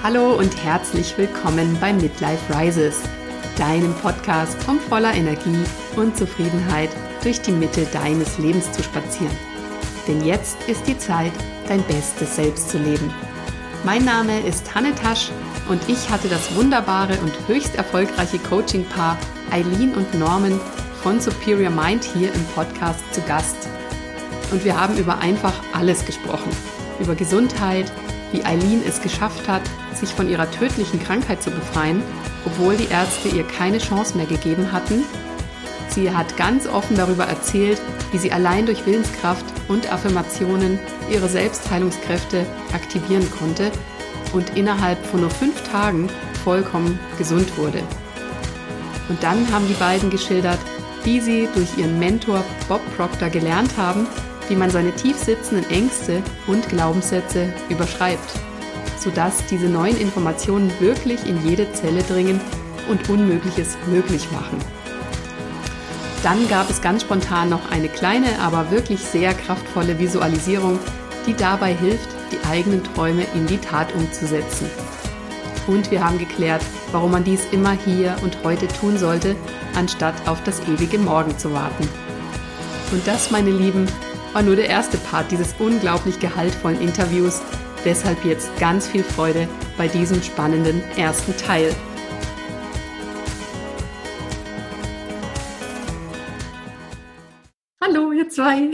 Hallo und herzlich willkommen bei Midlife Rises, deinem Podcast, um voller Energie und Zufriedenheit durch die Mitte deines Lebens zu spazieren. Denn jetzt ist die Zeit, dein bestes Selbst zu leben. Mein Name ist Hanne Tasch und ich hatte das wunderbare und höchst erfolgreiche Coaching-Paar Eileen und Norman von Superior Mind hier im Podcast zu Gast. Und wir haben über einfach alles gesprochen. Über Gesundheit, wie Eileen es geschafft hat, sich von ihrer tödlichen Krankheit zu befreien, obwohl die Ärzte ihr keine Chance mehr gegeben hatten. Sie hat ganz offen darüber erzählt, wie sie allein durch Willenskraft und Affirmationen ihre Selbstheilungskräfte aktivieren konnte und innerhalb von nur fünf Tagen vollkommen gesund wurde. Und dann haben die beiden geschildert, wie sie durch ihren Mentor Bob Proctor gelernt haben, wie man seine tief sitzenden Ängste und Glaubenssätze überschreibt, sodass diese neuen Informationen wirklich in jede Zelle dringen und Unmögliches möglich machen. Dann gab es ganz spontan noch eine kleine, aber wirklich sehr kraftvolle Visualisierung, die dabei hilft, die eigenen Träume in die Tat umzusetzen. Und wir haben geklärt, warum man dies immer hier und heute tun sollte, anstatt auf das ewige Morgen zu warten. Und das, meine Lieben, war nur der erste Part dieses unglaublich gehaltvollen Interviews. Deshalb jetzt ganz viel Freude bei diesem spannenden ersten Teil. Hallo, ihr zwei.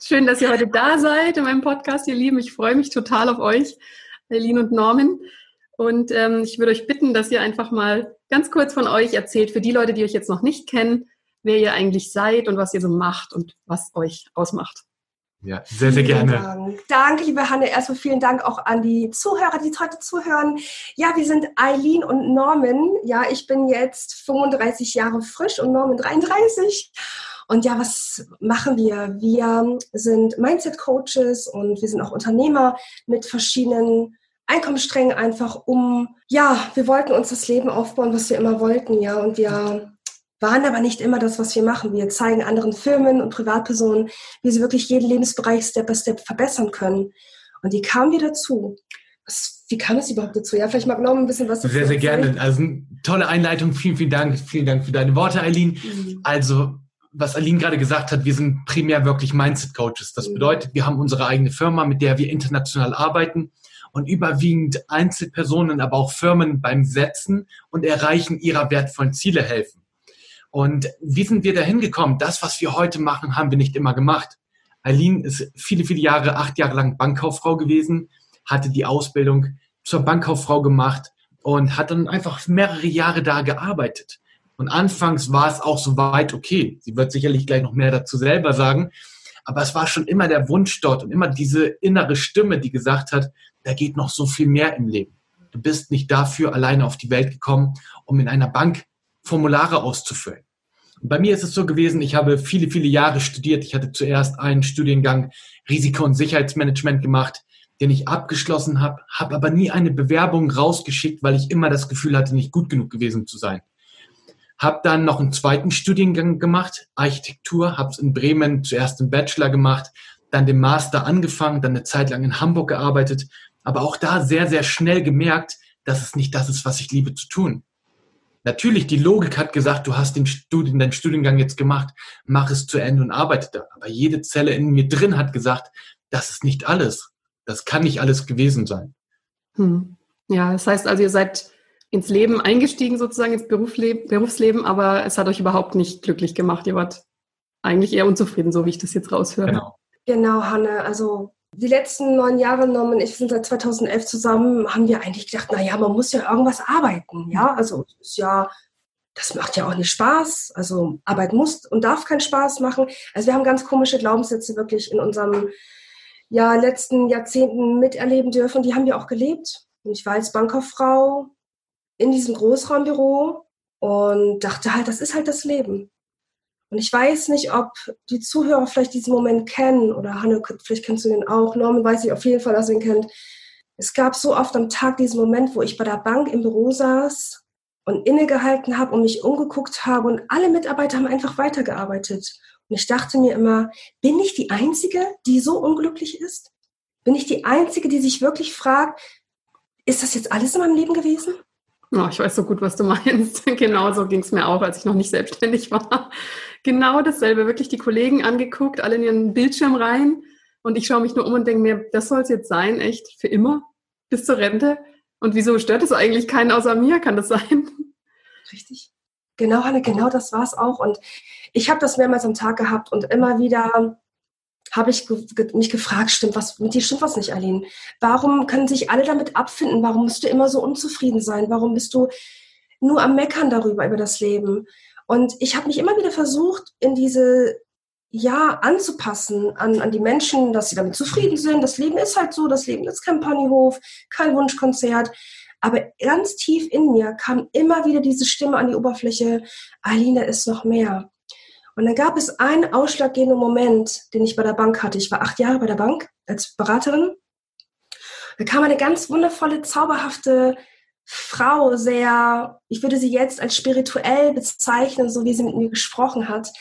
Schön, dass ihr heute da seid in meinem Podcast, ihr Lieben. Ich freue mich total auf euch, Eileen und Norman. Und ähm, ich würde euch bitten, dass ihr einfach mal ganz kurz von euch erzählt, für die Leute, die euch jetzt noch nicht kennen, wer ihr eigentlich seid und was ihr so macht und was euch ausmacht. Ja, sehr, sehr gerne. Dank. Danke, liebe Hanne. Erstmal vielen Dank auch an die Zuhörer, die heute zuhören. Ja, wir sind Eileen und Norman. Ja, ich bin jetzt 35 Jahre frisch und Norman 33. Und ja, was machen wir? Wir sind Mindset-Coaches und wir sind auch Unternehmer mit verschiedenen Einkommenssträngen einfach um, ja, wir wollten uns das Leben aufbauen, was wir immer wollten, ja. Und wir waren aber nicht immer das, was wir machen. Wir zeigen anderen Firmen und Privatpersonen, wie sie wirklich jeden Lebensbereich Step by Step verbessern können. Und wie kamen wir dazu? Was, wie kam es überhaupt dazu? Ja, vielleicht mag noch ein bisschen was dazu Sehr, sehr gerne. Also tolle Einleitung. Vielen, vielen Dank. Vielen Dank für deine Worte, Eileen. Mhm. Also was Aline gerade gesagt hat, wir sind primär wirklich Mindset-Coaches. Das mhm. bedeutet, wir haben unsere eigene Firma, mit der wir international arbeiten und überwiegend Einzelpersonen, aber auch Firmen beim Setzen und Erreichen ihrer wertvollen Ziele helfen. Und wie sind wir dahin gekommen? Das, was wir heute machen, haben wir nicht immer gemacht. Eileen ist viele, viele Jahre, acht Jahre lang Bankkauffrau gewesen, hatte die Ausbildung zur Bankkauffrau gemacht und hat dann einfach mehrere Jahre da gearbeitet. Und anfangs war es auch soweit okay. Sie wird sicherlich gleich noch mehr dazu selber sagen. Aber es war schon immer der Wunsch dort und immer diese innere Stimme, die gesagt hat, da geht noch so viel mehr im Leben. Du bist nicht dafür alleine auf die Welt gekommen, um in einer Bank Formulare auszufüllen. Bei mir ist es so gewesen, ich habe viele, viele Jahre studiert. Ich hatte zuerst einen Studiengang Risiko- und Sicherheitsmanagement gemacht, den ich abgeschlossen habe, habe aber nie eine Bewerbung rausgeschickt, weil ich immer das Gefühl hatte, nicht gut genug gewesen zu sein. Habe dann noch einen zweiten Studiengang gemacht, Architektur, habe es in Bremen zuerst einen Bachelor gemacht, dann den Master angefangen, dann eine Zeit lang in Hamburg gearbeitet, aber auch da sehr, sehr schnell gemerkt, dass es nicht das ist, was ich liebe zu tun. Natürlich, die Logik hat gesagt, du hast den Studien, deinen Studiengang jetzt gemacht, mach es zu Ende und arbeite da. Aber jede Zelle in mir drin hat gesagt, das ist nicht alles. Das kann nicht alles gewesen sein. Hm. Ja, das heißt also, ihr seid ins Leben eingestiegen, sozusagen ins Berufsleben, Berufsleben, aber es hat euch überhaupt nicht glücklich gemacht. Ihr wart eigentlich eher unzufrieden, so wie ich das jetzt raushöre. Genau. Genau, Hanne. Also die letzten neun Jahre, und ich sind seit 2011 zusammen, haben wir eigentlich gedacht, na ja, man muss ja irgendwas arbeiten, ja, also ist ja, das macht ja auch nicht Spaß, also Arbeit muss und darf keinen Spaß machen. Also wir haben ganz komische Glaubenssätze wirklich in unserem ja, letzten Jahrzehnten miterleben dürfen, die haben wir auch gelebt. Und ich war als Bankkauffrau in diesem Großraumbüro und dachte halt, das ist halt das Leben. Und ich weiß nicht, ob die Zuhörer vielleicht diesen Moment kennen oder Hanne, vielleicht kennst du den auch. Norman weiß ich auf jeden Fall, dass er ihn kennt. Es gab so oft am Tag diesen Moment, wo ich bei der Bank im Büro saß und innegehalten habe und mich umgeguckt habe und alle Mitarbeiter haben einfach weitergearbeitet. Und ich dachte mir immer, bin ich die Einzige, die so unglücklich ist? Bin ich die Einzige, die sich wirklich fragt, ist das jetzt alles in meinem Leben gewesen? Oh, ich weiß so gut, was du meinst. genau so ging es mir auch, als ich noch nicht selbstständig war. Genau dasselbe. Wirklich die Kollegen angeguckt, alle in ihren Bildschirm rein. Und ich schaue mich nur um und denke mir, das soll es jetzt sein, echt, für immer, bis zur Rente. Und wieso stört es eigentlich keinen außer mir? Kann das sein? Richtig. Genau, Hanne, genau das war es auch. Und ich habe das mehrmals am Tag gehabt und immer wieder habe ich mich gefragt, stimmt was, mit dir stimmt was nicht, Aline? Warum können sich alle damit abfinden? Warum musst du immer so unzufrieden sein? Warum bist du nur am Meckern darüber, über das Leben? Und ich habe mich immer wieder versucht, in diese, ja, anzupassen an, an die Menschen, dass sie damit zufrieden sind. Das Leben ist halt so, das Leben ist kein Ponyhof, kein Wunschkonzert. Aber ganz tief in mir kam immer wieder diese Stimme an die Oberfläche, Aline ist noch mehr. Und dann gab es einen ausschlaggebenden Moment, den ich bei der Bank hatte. Ich war acht Jahre bei der Bank als Beraterin. Da kam eine ganz wundervolle, zauberhafte Frau, sehr, ich würde sie jetzt als spirituell bezeichnen, so wie sie mit mir gesprochen hat.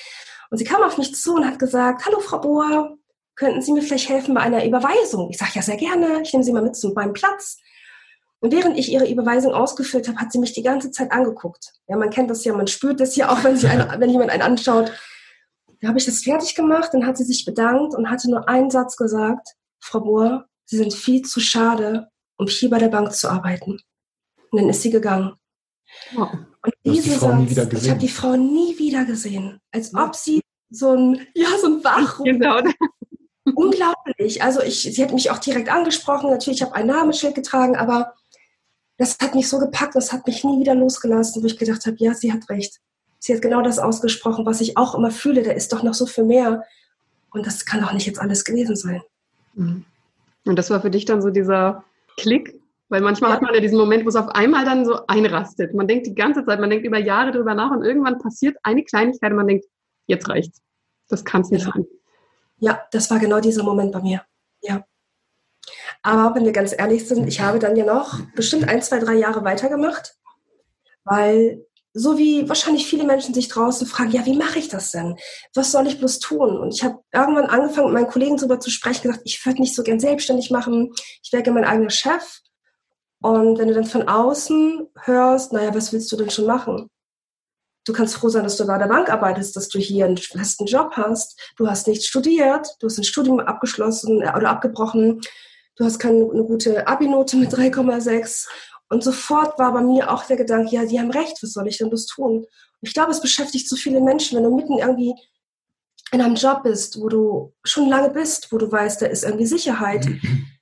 Und sie kam auf mich zu und hat gesagt, hallo Frau Bohr, könnten Sie mir vielleicht helfen bei einer Überweisung? Ich sage ja sehr gerne, ich nehme Sie mal mit zu meinem Platz. Und während ich ihre Überweisung ausgefüllt habe, hat sie mich die ganze Zeit angeguckt. Ja, man kennt das ja, man spürt das ja auch, wenn, sie eine, wenn jemand einen anschaut. Da habe ich das fertig gemacht, dann hat sie sich bedankt und hatte nur einen Satz gesagt, Frau Bohr, Sie sind viel zu schade, um hier bei der Bank zu arbeiten. Und dann ist sie gegangen. Oh. Und diese die Satz, ich habe die Frau nie wieder gesehen. Als ob sie so ein, ja, so ein Wachruf. Genau. Unglaublich. Also ich, sie hat mich auch direkt angesprochen. Natürlich, ich habe ein Namensschild getragen, aber das hat mich so gepackt, das hat mich nie wieder losgelassen, wo ich gedacht habe, ja, sie hat recht. Sie hat genau das ausgesprochen, was ich auch immer fühle, da ist doch noch so viel mehr. Und das kann doch nicht jetzt alles gewesen sein. Mhm. Und das war für dich dann so dieser Klick, weil manchmal ja. hat man ja diesen Moment, wo es auf einmal dann so einrastet. Man denkt die ganze Zeit, man denkt über Jahre drüber nach und irgendwann passiert eine Kleinigkeit und man denkt, jetzt reicht's. Das kann es nicht ja. sein. Ja, das war genau dieser Moment bei mir. Ja. Aber wenn wir ganz ehrlich sind, ich habe dann ja noch bestimmt ein, zwei, drei Jahre weitergemacht, weil so wie wahrscheinlich viele Menschen sich draußen fragen, ja, wie mache ich das denn? Was soll ich bloß tun? Und ich habe irgendwann angefangen, mit meinen Kollegen darüber zu sprechen, gesagt, ich würde nicht so gern selbstständig machen, ich wäre gerne mein eigener Chef. Und wenn du dann von außen hörst, naja, was willst du denn schon machen? Du kannst froh sein, dass du bei der Bank arbeitest, dass du hier einen festen Job hast. Du hast nicht studiert, du hast ein Studium abgeschlossen äh, oder abgebrochen du hast keine eine gute Abi-Note mit 3,6. Und sofort war bei mir auch der Gedanke, ja, die haben recht, was soll ich denn das tun? Ich glaube, es beschäftigt so viele Menschen, wenn du mitten irgendwie in einem Job bist, wo du schon lange bist, wo du weißt, da ist irgendwie Sicherheit,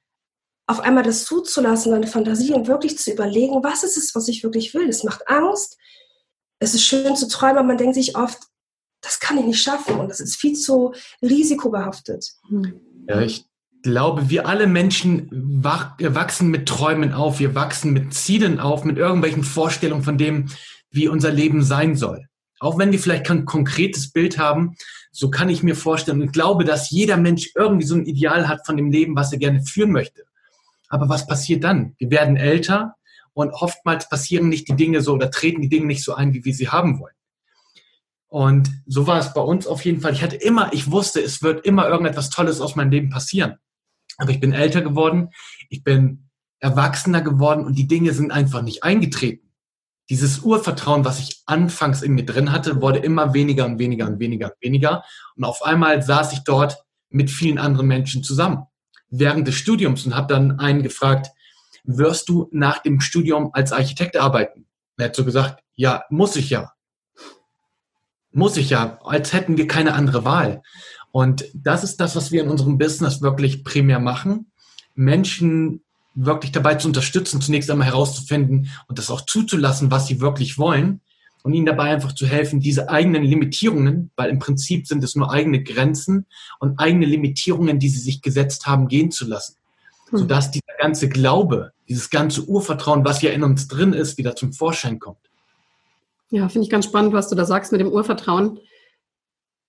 auf einmal das zuzulassen, deine Fantasie und wirklich zu überlegen, was ist es, was ich wirklich will. Es macht Angst. Es ist schön zu träumen, aber man denkt sich oft, das kann ich nicht schaffen und das ist viel zu risikobehaftet. Ja, ich glaube, wir alle Menschen wachsen mit Träumen auf, wir wachsen mit Zielen auf, mit irgendwelchen Vorstellungen von dem, wie unser Leben sein soll. Auch wenn wir vielleicht kein konkretes Bild haben, so kann ich mir vorstellen und glaube, dass jeder Mensch irgendwie so ein Ideal hat von dem Leben, was er gerne führen möchte. Aber was passiert dann? Wir werden älter und oftmals passieren nicht die Dinge so oder treten die Dinge nicht so ein, wie wir sie haben wollen. Und so war es bei uns auf jeden Fall. Ich hatte immer, ich wusste, es wird immer irgendetwas Tolles aus meinem Leben passieren. Aber ich bin älter geworden, ich bin erwachsener geworden und die Dinge sind einfach nicht eingetreten. Dieses Urvertrauen, was ich anfangs in mir drin hatte, wurde immer weniger und weniger und weniger und weniger. Und auf einmal saß ich dort mit vielen anderen Menschen zusammen während des Studiums und habe dann einen gefragt, wirst du nach dem Studium als Architekt arbeiten? Er hat so gesagt, ja, muss ich ja. Muss ich ja, als hätten wir keine andere Wahl. Und das ist das, was wir in unserem Business wirklich primär machen. Menschen wirklich dabei zu unterstützen, zunächst einmal herauszufinden und das auch zuzulassen, was sie wirklich wollen und ihnen dabei einfach zu helfen, diese eigenen Limitierungen, weil im Prinzip sind es nur eigene Grenzen und eigene Limitierungen, die sie sich gesetzt haben, gehen zu lassen. Hm. Sodass dieser ganze Glaube, dieses ganze Urvertrauen, was ja in uns drin ist, wieder zum Vorschein kommt. Ja, finde ich ganz spannend, was du da sagst mit dem Urvertrauen.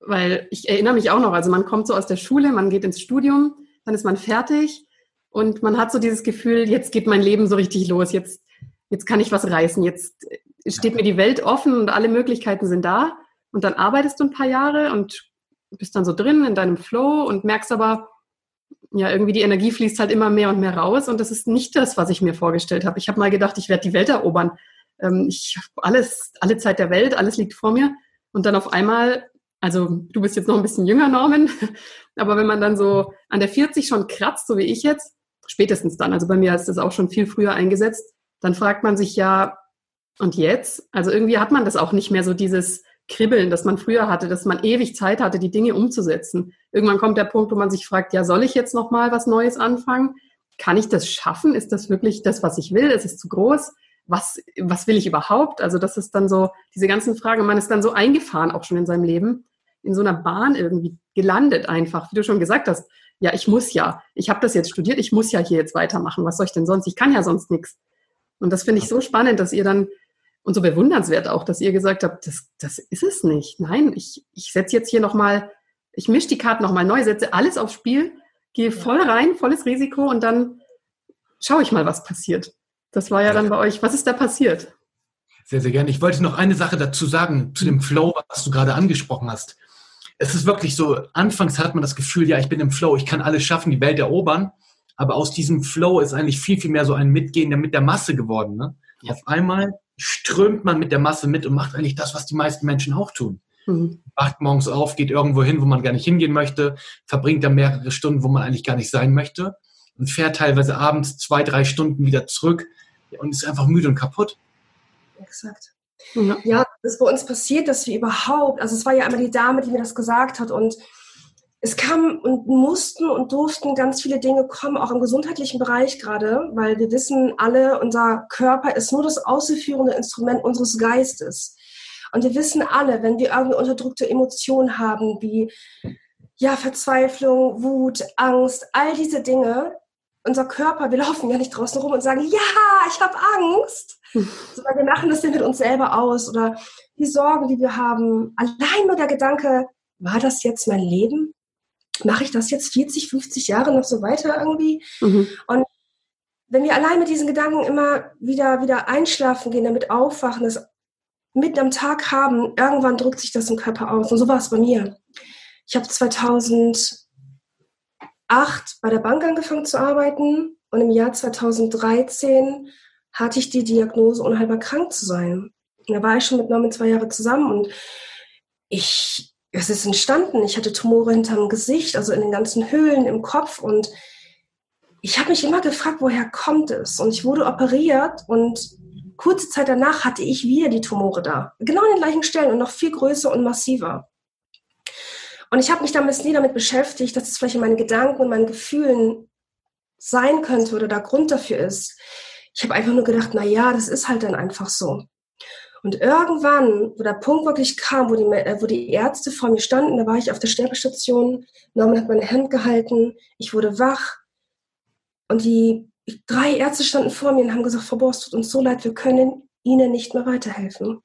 Weil ich erinnere mich auch noch, also man kommt so aus der Schule, man geht ins Studium, dann ist man fertig und man hat so dieses Gefühl, jetzt geht mein Leben so richtig los, jetzt, jetzt kann ich was reißen, jetzt steht mir die Welt offen und alle Möglichkeiten sind da. Und dann arbeitest du ein paar Jahre und bist dann so drin in deinem Flow und merkst aber, ja, irgendwie die Energie fließt halt immer mehr und mehr raus und das ist nicht das, was ich mir vorgestellt habe. Ich habe mal gedacht, ich werde die Welt erobern. Ähm, ich habe alles, alle Zeit der Welt, alles liegt vor mir. Und dann auf einmal, also du bist jetzt noch ein bisschen jünger, Norman, aber wenn man dann so an der 40 schon kratzt, so wie ich jetzt, spätestens dann, also bei mir ist das auch schon viel früher eingesetzt, dann fragt man sich ja, und jetzt? Also irgendwie hat man das auch nicht mehr so dieses Kribbeln, das man früher hatte, dass man ewig Zeit hatte, die Dinge umzusetzen. Irgendwann kommt der Punkt, wo man sich fragt, ja, soll ich jetzt noch mal was Neues anfangen? Kann ich das schaffen? Ist das wirklich das, was ich will? Ist es zu groß? Was, was will ich überhaupt? Also das ist dann so, diese ganzen Fragen, man ist dann so eingefahren auch schon in seinem Leben, in so einer Bahn irgendwie gelandet einfach, wie du schon gesagt hast. Ja, ich muss ja, ich habe das jetzt studiert, ich muss ja hier jetzt weitermachen. Was soll ich denn sonst? Ich kann ja sonst nichts. Und das finde ich so spannend, dass ihr dann und so bewundernswert auch, dass ihr gesagt habt, das, das ist es nicht. Nein, ich, ich setze jetzt hier nochmal, ich mische die Karten nochmal neu, setze alles aufs Spiel, gehe voll rein, volles Risiko und dann schaue ich mal, was passiert. Das war ja dann bei euch. Was ist da passiert? Sehr, sehr gerne. Ich wollte noch eine Sache dazu sagen, zu dem Flow, was du gerade angesprochen hast. Es ist wirklich so, anfangs hat man das Gefühl, ja, ich bin im Flow, ich kann alles schaffen, die Welt erobern. Aber aus diesem Flow ist eigentlich viel, viel mehr so ein Mitgehen mit der Masse geworden. Ne? Auf einmal strömt man mit der Masse mit und macht eigentlich das, was die meisten Menschen auch tun. Mhm. Wacht morgens auf, geht irgendwo hin, wo man gar nicht hingehen möchte, verbringt dann mehrere Stunden, wo man eigentlich gar nicht sein möchte und fährt teilweise abends zwei, drei Stunden wieder zurück und ist einfach müde und kaputt. Exakt. Ja, ja das ist bei uns passiert, dass wir überhaupt, also es war ja einmal die Dame, die mir das gesagt hat und es kam und mussten und durften ganz viele Dinge kommen, auch im gesundheitlichen Bereich gerade, weil wir wissen alle, unser Körper ist nur das ausführende Instrument unseres Geistes. Und wir wissen alle, wenn wir irgendwie unterdrückte Emotionen haben, wie ja, Verzweiflung, Wut, Angst, all diese Dinge, unser Körper, wir laufen ja nicht draußen rum und sagen, ja, ich habe Angst, sondern wir machen das dann mit uns selber aus oder die Sorgen, die wir haben. Allein nur der Gedanke, war das jetzt mein Leben? Mache ich das jetzt 40, 50 Jahre noch so weiter irgendwie? Mhm. Und wenn wir allein mit diesen Gedanken immer wieder, wieder einschlafen gehen, damit aufwachen, das mitten am Tag haben, irgendwann drückt sich das im Körper aus. Und so war es bei mir. Ich habe 2008 bei der Bank angefangen zu arbeiten und im Jahr 2013 hatte ich die Diagnose, unheilbar krank zu sein. Und da war ich schon mit Norman zwei Jahre zusammen und ich es ist entstanden. Ich hatte Tumore hinterm Gesicht, also in den ganzen Höhlen im Kopf und ich habe mich immer gefragt, woher kommt es? Und ich wurde operiert und kurze Zeit danach hatte ich wieder die Tumore da. Genau an den gleichen Stellen und noch viel größer und massiver. Und ich habe mich damals nie damit beschäftigt, dass es vielleicht in meinen Gedanken und meinen Gefühlen sein könnte oder der Grund dafür ist. Ich habe einfach nur gedacht, na ja, das ist halt dann einfach so. Und irgendwann, wo der Punkt wirklich kam, wo die, äh, wo die Ärzte vor mir standen, da war ich auf der Sterbestation, Norman hat meine Hand gehalten, ich wurde wach und die drei Ärzte standen vor mir und haben gesagt, Frau Bohr, es tut uns so leid, wir können Ihnen nicht mehr weiterhelfen.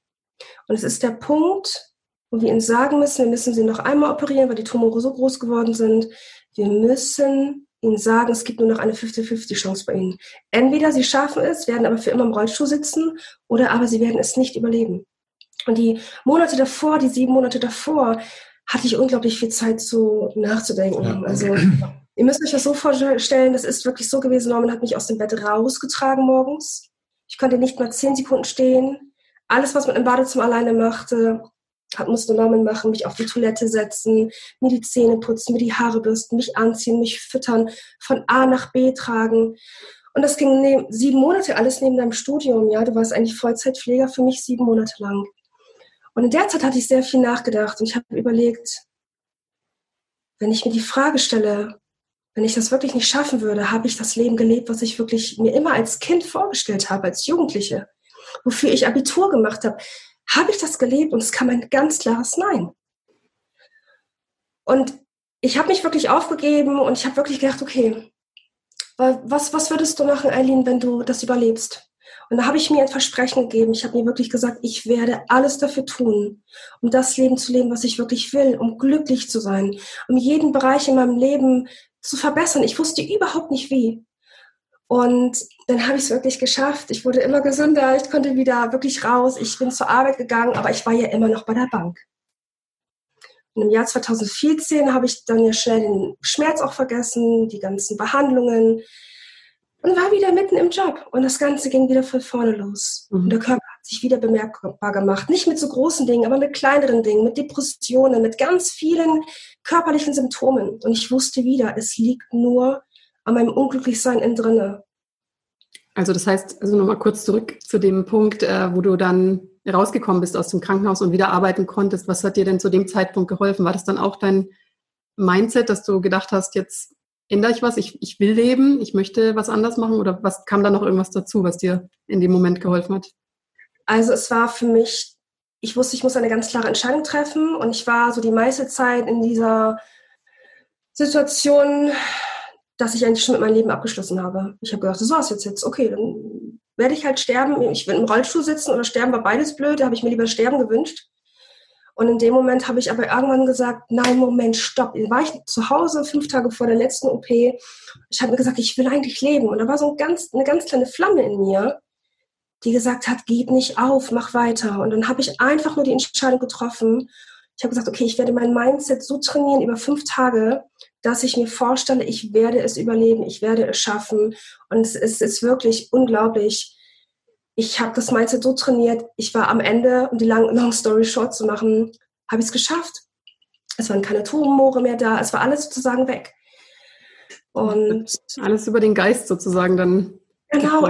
Und es ist der Punkt, wo wir Ihnen sagen müssen, wir müssen Sie noch einmal operieren, weil die Tumore so groß geworden sind. Wir müssen ihnen sagen, es gibt nur noch eine 50-50-Chance bei ihnen. Entweder sie schaffen es, werden aber für immer im Rollstuhl sitzen, oder aber sie werden es nicht überleben. Und die Monate davor, die sieben Monate davor, hatte ich unglaublich viel Zeit so nachzudenken. Ja. Also ihr müsst euch das so vorstellen, das ist wirklich so gewesen, Norman hat mich aus dem Bett rausgetragen morgens. Ich konnte nicht mal zehn Sekunden stehen. Alles, was man im Badezimmer alleine machte, musste Norman machen, mich auf die Toilette setzen, mir die Zähne putzen, mir die Haare bürsten, mich anziehen, mich füttern, von A nach B tragen. Und das ging neben, sieben Monate alles neben deinem Studium. Ja, du warst eigentlich Vollzeitpfleger für mich sieben Monate lang. Und in der Zeit hatte ich sehr viel nachgedacht und ich habe überlegt, wenn ich mir die Frage stelle, wenn ich das wirklich nicht schaffen würde, habe ich das Leben gelebt, was ich wirklich mir immer als Kind vorgestellt habe, als Jugendliche, wofür ich Abitur gemacht habe, habe ich das gelebt? Und es kam ein ganz klares Nein. Und ich habe mich wirklich aufgegeben und ich habe wirklich gedacht, okay, was, was würdest du machen, Eileen, wenn du das überlebst? Und da habe ich mir ein Versprechen gegeben. Ich habe mir wirklich gesagt, ich werde alles dafür tun, um das Leben zu leben, was ich wirklich will, um glücklich zu sein, um jeden Bereich in meinem Leben zu verbessern. Ich wusste überhaupt nicht wie. Und dann habe ich es wirklich geschafft. Ich wurde immer gesünder, ich konnte wieder wirklich raus. Ich bin zur Arbeit gegangen, aber ich war ja immer noch bei der Bank. Und im Jahr 2014 habe ich dann ja schnell den Schmerz auch vergessen, die ganzen Behandlungen und war wieder mitten im Job. Und das Ganze ging wieder von vorne los. Mhm. Und der Körper hat sich wieder bemerkbar gemacht. Nicht mit so großen Dingen, aber mit kleineren Dingen, mit Depressionen, mit ganz vielen körperlichen Symptomen. Und ich wusste wieder, es liegt nur an meinem Unglücklichsein innen drinne. Also das heißt, also nochmal kurz zurück zu dem Punkt, äh, wo du dann rausgekommen bist aus dem Krankenhaus und wieder arbeiten konntest. Was hat dir denn zu dem Zeitpunkt geholfen? War das dann auch dein Mindset, dass du gedacht hast, jetzt ändere ich was, ich, ich will leben, ich möchte was anders machen oder was kam da noch irgendwas dazu, was dir in dem Moment geholfen hat? Also es war für mich, ich wusste, ich muss eine ganz klare Entscheidung treffen und ich war so die meiste Zeit in dieser Situation, dass ich eigentlich schon mit meinem Leben abgeschlossen habe. Ich habe gedacht, das war's jetzt jetzt, okay, dann werde ich halt sterben, ich will im Rollstuhl sitzen oder sterben war beides blöd, da habe ich mir lieber sterben gewünscht. Und in dem Moment habe ich aber irgendwann gesagt, nein, Moment, stopp. Dann war ich zu Hause, fünf Tage vor der letzten OP. Ich habe mir gesagt, ich will eigentlich leben. Und da war so ein ganz, eine ganz kleine Flamme in mir, die gesagt hat, gib nicht auf, mach weiter. Und dann habe ich einfach nur die Entscheidung getroffen. Ich habe gesagt, okay, ich werde mein Mindset so trainieren über fünf Tage, dass ich mir vorstelle, ich werde es überleben, ich werde es schaffen. Und es ist, ist wirklich unglaublich, ich habe das Mindset so trainiert, ich war am Ende, um die lang, long story short zu machen, habe ich es geschafft. Es waren keine Tumore mehr da, es war alles sozusagen weg. Und alles über den Geist sozusagen dann. Genau,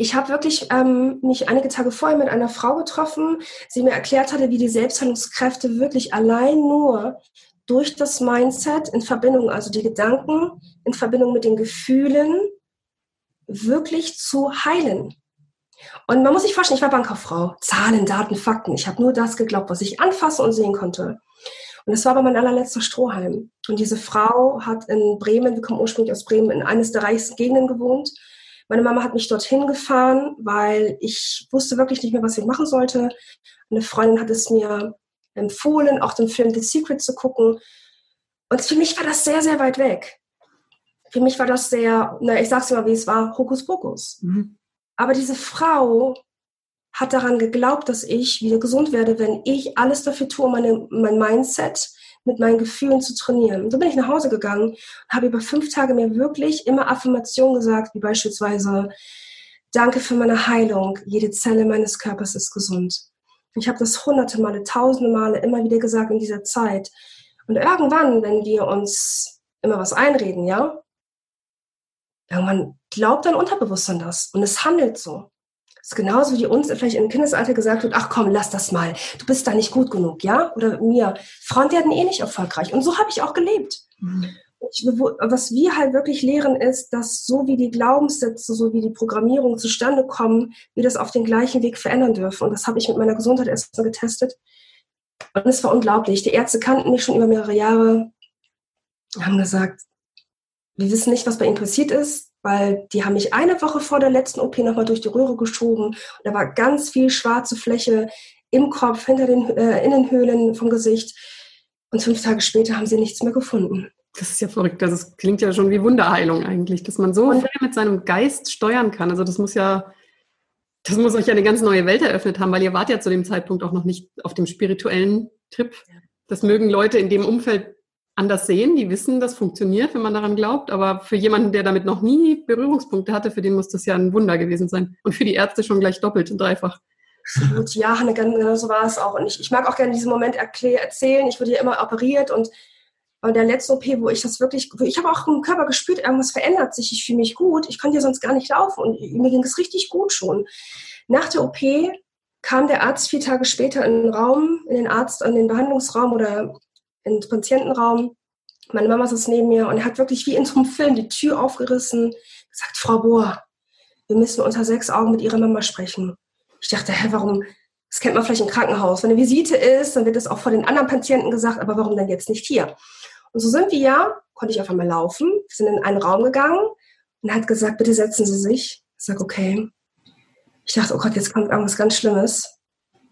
ich habe wirklich ähm, mich einige Tage vorher mit einer Frau getroffen, sie mir erklärt hatte, wie die Selbstheilungskräfte wirklich allein nur durch das Mindset in Verbindung, also die Gedanken in Verbindung mit den Gefühlen, wirklich zu heilen. Und man muss sich vorstellen, ich war Bankkauffrau. Zahlen, Daten, Fakten. Ich habe nur das geglaubt, was ich anfassen und sehen konnte. Und das war aber mein allerletzter Strohhalm. Und diese Frau hat in Bremen, wir kommen ursprünglich aus Bremen, in eines der reichsten Gegenden gewohnt. Meine Mama hat mich dorthin gefahren, weil ich wusste wirklich nicht mehr, was ich machen sollte. Eine Freundin hat es mir empfohlen, auch den Film The Secret zu gucken. Und für mich war das sehr, sehr weit weg für mich war das sehr, na, ich sag's mal, wie es war, Hokuspokus. Mhm. Aber diese Frau hat daran geglaubt, dass ich wieder gesund werde, wenn ich alles dafür tue, meine, mein Mindset mit meinen Gefühlen zu trainieren. Und so bin ich nach Hause gegangen und habe über fünf Tage mir wirklich immer Affirmationen gesagt, wie beispielsweise, danke für meine Heilung, jede Zelle meines Körpers ist gesund. Ich habe das hunderte Male, tausende Male immer wieder gesagt in dieser Zeit. Und irgendwann, wenn wir uns immer was einreden, ja, Irgendwann glaubt dein Unterbewusstsein das und es handelt so. Das ist genauso wie uns vielleicht im Kindesalter gesagt wird, ach komm, lass das mal, du bist da nicht gut genug, ja? Oder mir, Frauen werden eh nicht erfolgreich. Und so habe ich auch gelebt. Mhm. Ich, was wir halt wirklich lehren ist, dass so wie die Glaubenssätze, so wie die Programmierung zustande kommen, wir das auf den gleichen Weg verändern dürfen. Und das habe ich mit meiner Gesundheit erstmal getestet. Und es war unglaublich. Die Ärzte kannten mich schon über mehrere Jahre, haben gesagt, wir wissen nicht, was bei ihnen passiert ist, weil die haben mich eine Woche vor der letzten OP nochmal durch die Röhre geschoben. Und da war ganz viel schwarze Fläche im Kopf, hinter den äh, Innenhöhlen vom Gesicht. Und fünf Tage später haben sie nichts mehr gefunden. Das ist ja verrückt. Das klingt ja schon wie Wunderheilung eigentlich, dass man so viel mit seinem Geist steuern kann. Also das muss ja, das muss euch ja eine ganz neue Welt eröffnet haben, weil ihr wart ja zu dem Zeitpunkt auch noch nicht auf dem spirituellen Trip. Das mögen Leute in dem Umfeld anders sehen, die wissen, das funktioniert, wenn man daran glaubt. Aber für jemanden, der damit noch nie Berührungspunkte hatte, für den muss das ja ein Wunder gewesen sein. Und für die Ärzte schon gleich doppelt und dreifach. Absolut, ja, genau so war es auch. Und ich, ich mag auch gerne diesen Moment erzählen. Ich wurde ja immer operiert und bei der letzten OP, wo ich das wirklich, ich habe auch im Körper gespürt, irgendwas verändert sich, ich fühle mich gut, ich konnte ja sonst gar nicht laufen und mir ging es richtig gut schon. Nach der OP kam der Arzt vier Tage später in den Raum, in den Arzt, in den Behandlungsraum oder in den Patientenraum. Meine Mama saß neben mir und hat wirklich wie in so einem Film die Tür aufgerissen, gesagt, Frau Bohr, wir müssen unter sechs Augen mit Ihrer Mama sprechen. Ich dachte, hä, warum? Das kennt man vielleicht im Krankenhaus. Wenn eine Visite ist, dann wird das auch vor den anderen Patienten gesagt, aber warum denn jetzt nicht hier? Und so sind wir ja, konnte ich auf einmal laufen, wir sind in einen Raum gegangen und hat gesagt, bitte setzen Sie sich. Ich sage, okay. Ich dachte, oh Gott, jetzt kommt irgendwas ganz Schlimmes.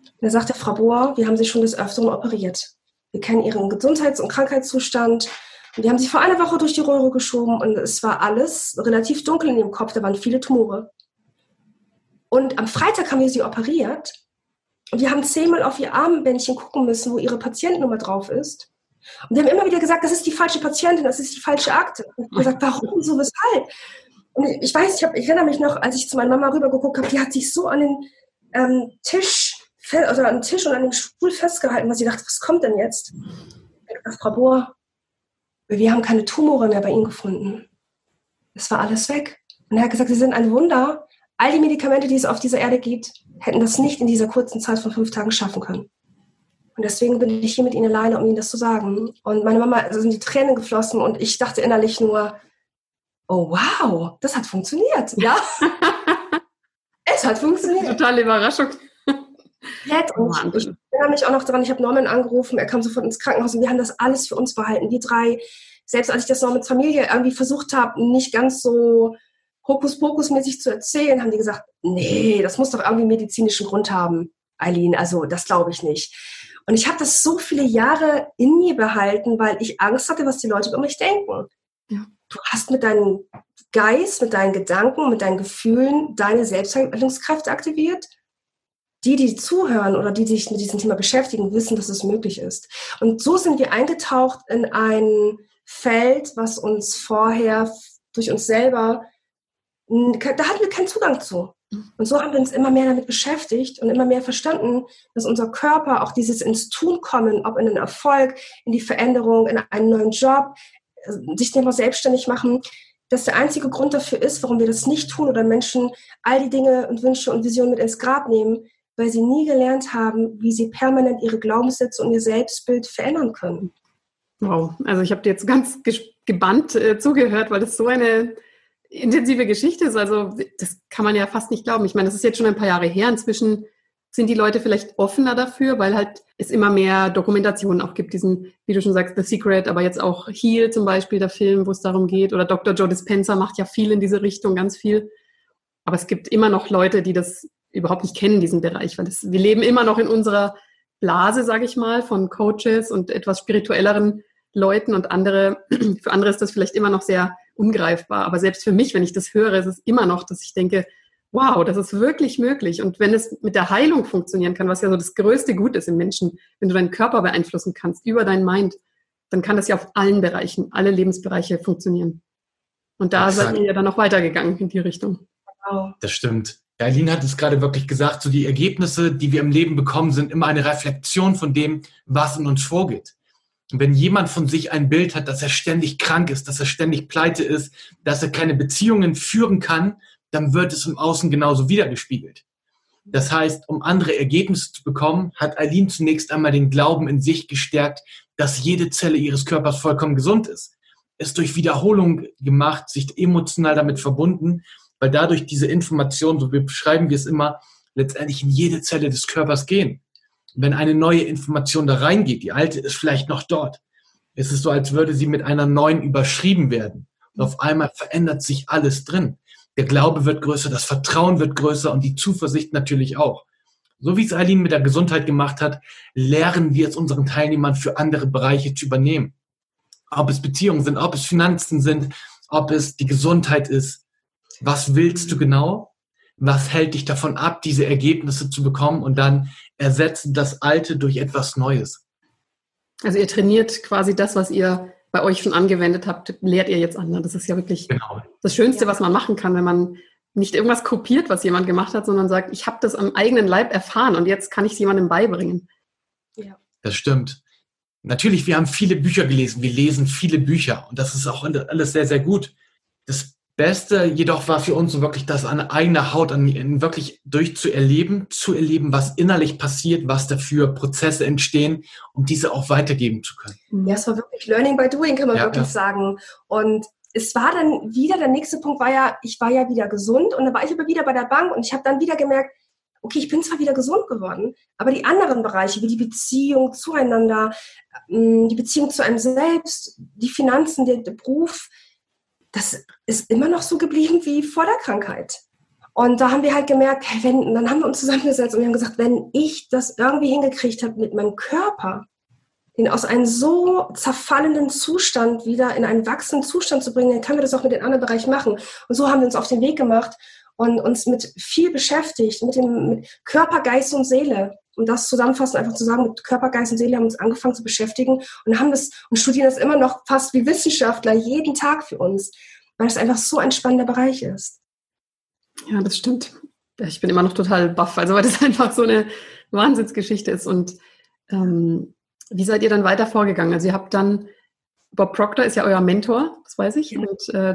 Und er sagte, Frau Bohr, wir haben Sie schon des Öfteren operiert. Wir kennen ihren Gesundheits- und Krankheitszustand. Und die haben sich vor einer Woche durch die Röhre geschoben und es war alles relativ dunkel in ihrem Kopf. Da waren viele Tumore. Und am Freitag haben wir sie operiert. Und die haben zehnmal auf ihr Armbändchen gucken müssen, wo ihre Patientennummer drauf ist. Und die haben immer wieder gesagt, das ist die falsche Patientin, das ist die falsche Akte. Und ich habe gesagt, warum, so, weshalb? Und ich weiß, ich, hab, ich erinnere mich noch, als ich zu meiner Mama rübergeguckt habe, die hat sich so an den ähm, Tisch oder an den Tisch und an den Stuhl festgehalten, weil sie dachte, was kommt denn jetzt? Ich dachte, Frau Bohr, wir haben keine Tumore mehr bei Ihnen gefunden. Es war alles weg. Und er hat gesagt, Sie sind ein Wunder. All die Medikamente, die es auf dieser Erde gibt, hätten das nicht in dieser kurzen Zeit von fünf Tagen schaffen können. Und deswegen bin ich hier mit Ihnen alleine, um Ihnen das zu sagen. Und meine Mama, also sind die Tränen geflossen und ich dachte innerlich nur, oh wow, das hat funktioniert. Ja. es hat funktioniert. Totale Überraschung. Nett. Und ich erinnere mich auch noch daran, ich habe Norman angerufen, er kam sofort ins Krankenhaus und wir haben das alles für uns behalten. Die drei, selbst als ich das noch mit Familie irgendwie versucht habe, nicht ganz so Hokuspokus-mäßig zu erzählen, haben die gesagt, nee, das muss doch irgendwie medizinischen Grund haben, Eileen. Also das glaube ich nicht. Und ich habe das so viele Jahre in mir behalten, weil ich Angst hatte, was die Leute über mich denken. Ja. Du hast mit deinem Geist, mit deinen Gedanken, mit deinen Gefühlen deine Selbstheilungskräfte aktiviert. Die, die zuhören oder die, die sich mit diesem Thema beschäftigen, wissen, dass es möglich ist. Und so sind wir eingetaucht in ein Feld, was uns vorher durch uns selber da hatten wir keinen Zugang zu. Und so haben wir uns immer mehr damit beschäftigt und immer mehr verstanden, dass unser Körper auch dieses ins Tun kommen, ob in den Erfolg, in die Veränderung, in einen neuen Job, äh, sich nicht selbstständig machen, dass der einzige Grund dafür ist, warum wir das nicht tun oder Menschen all die Dinge und Wünsche und Visionen mit ins Grab nehmen, weil sie nie gelernt haben, wie sie permanent ihre Glaubenssätze und ihr Selbstbild verändern können. Wow, also ich habe dir jetzt ganz gebannt äh, zugehört, weil das so eine intensive Geschichte ist. Also das kann man ja fast nicht glauben. Ich meine, das ist jetzt schon ein paar Jahre her. Inzwischen sind die Leute vielleicht offener dafür, weil halt es immer mehr Dokumentationen auch gibt, diesen, wie du schon sagst, The Secret, aber jetzt auch Heal zum Beispiel, der Film, wo es darum geht, oder Dr. Joe Dispenza macht ja viel in diese Richtung, ganz viel. Aber es gibt immer noch Leute, die das überhaupt nicht kennen, diesen Bereich, weil das, wir leben immer noch in unserer Blase, sage ich mal, von Coaches und etwas spirituelleren Leuten und andere, für andere ist das vielleicht immer noch sehr ungreifbar. Aber selbst für mich, wenn ich das höre, ist es immer noch, dass ich denke, wow, das ist wirklich möglich. Und wenn es mit der Heilung funktionieren kann, was ja so das größte Gut ist im Menschen, wenn du deinen Körper beeinflussen kannst über dein Mind, dann kann das ja auf allen Bereichen, alle Lebensbereiche funktionieren. Und da Exakt. seid ihr ja dann noch weitergegangen in die Richtung. Das stimmt. Ja, Aline hat es gerade wirklich gesagt, so die Ergebnisse, die wir im Leben bekommen, sind immer eine Reflexion von dem, was in uns vorgeht. Wenn jemand von sich ein Bild hat, dass er ständig krank ist, dass er ständig pleite ist, dass er keine Beziehungen führen kann, dann wird es im Außen genauso wiedergespiegelt. Das heißt, um andere Ergebnisse zu bekommen, hat Eileen zunächst einmal den Glauben in sich gestärkt, dass jede Zelle ihres Körpers vollkommen gesund ist. Es durch Wiederholung gemacht, sich emotional damit verbunden, weil dadurch diese Informationen, so beschreiben wir es immer, letztendlich in jede Zelle des Körpers gehen wenn eine neue Information da reingeht, die alte ist vielleicht noch dort. Es ist so, als würde sie mit einer neuen überschrieben werden. Und auf einmal verändert sich alles drin. Der Glaube wird größer, das Vertrauen wird größer und die Zuversicht natürlich auch. So wie es Eileen mit der Gesundheit gemacht hat, lehren wir es unseren Teilnehmern für andere Bereiche zu übernehmen. Ob es Beziehungen sind, ob es Finanzen sind, ob es die Gesundheit ist. Was willst du genau? Was hält dich davon ab, diese Ergebnisse zu bekommen und dann ersetzen das Alte durch etwas Neues. Also ihr trainiert quasi das, was ihr bei euch schon angewendet habt, lehrt ihr jetzt an. Das ist ja wirklich genau. das Schönste, was man machen kann, wenn man nicht irgendwas kopiert, was jemand gemacht hat, sondern sagt, ich habe das am eigenen Leib erfahren und jetzt kann ich es jemandem beibringen. Ja. Das stimmt. Natürlich, wir haben viele Bücher gelesen, wir lesen viele Bücher und das ist auch alles sehr, sehr gut. Das Beste jedoch war für uns wirklich das an eigener Haut, an, wirklich durchzuerleben, zu erleben, was innerlich passiert, was dafür Prozesse entstehen, um diese auch weitergeben zu können. Ja, es war wirklich Learning by Doing, kann man ja, wirklich ja. sagen. Und es war dann wieder, der nächste Punkt war ja, ich war ja wieder gesund und dann war ich aber wieder bei der Bank und ich habe dann wieder gemerkt, okay, ich bin zwar wieder gesund geworden, aber die anderen Bereiche, wie die Beziehung zueinander, ähm, die Beziehung zu einem selbst, die Finanzen, der, der Beruf, das ist immer noch so geblieben wie vor der Krankheit. Und da haben wir halt gemerkt, hey, wenn, dann haben wir uns zusammengesetzt und wir haben gesagt, wenn ich das irgendwie hingekriegt habe mit meinem Körper, den aus einem so zerfallenden Zustand wieder in einen wachsenden Zustand zu bringen, dann können wir das auch mit den anderen Bereichen machen. Und so haben wir uns auf den Weg gemacht und uns mit viel beschäftigt, mit dem mit Körper, Geist und Seele. Um das zusammenfassend einfach zu sagen, mit Körper, Geist und Seele haben wir uns angefangen zu beschäftigen und haben das und studieren das immer noch fast wie Wissenschaftler jeden Tag für uns, weil es einfach so ein spannender Bereich ist. Ja, das stimmt. Ich bin immer noch total baff, also weil das einfach so eine Wahnsinnsgeschichte ist. Und ähm, wie seid ihr dann weiter vorgegangen? Also ihr habt dann, Bob Proctor ist ja euer Mentor, das weiß ich, ja. und äh,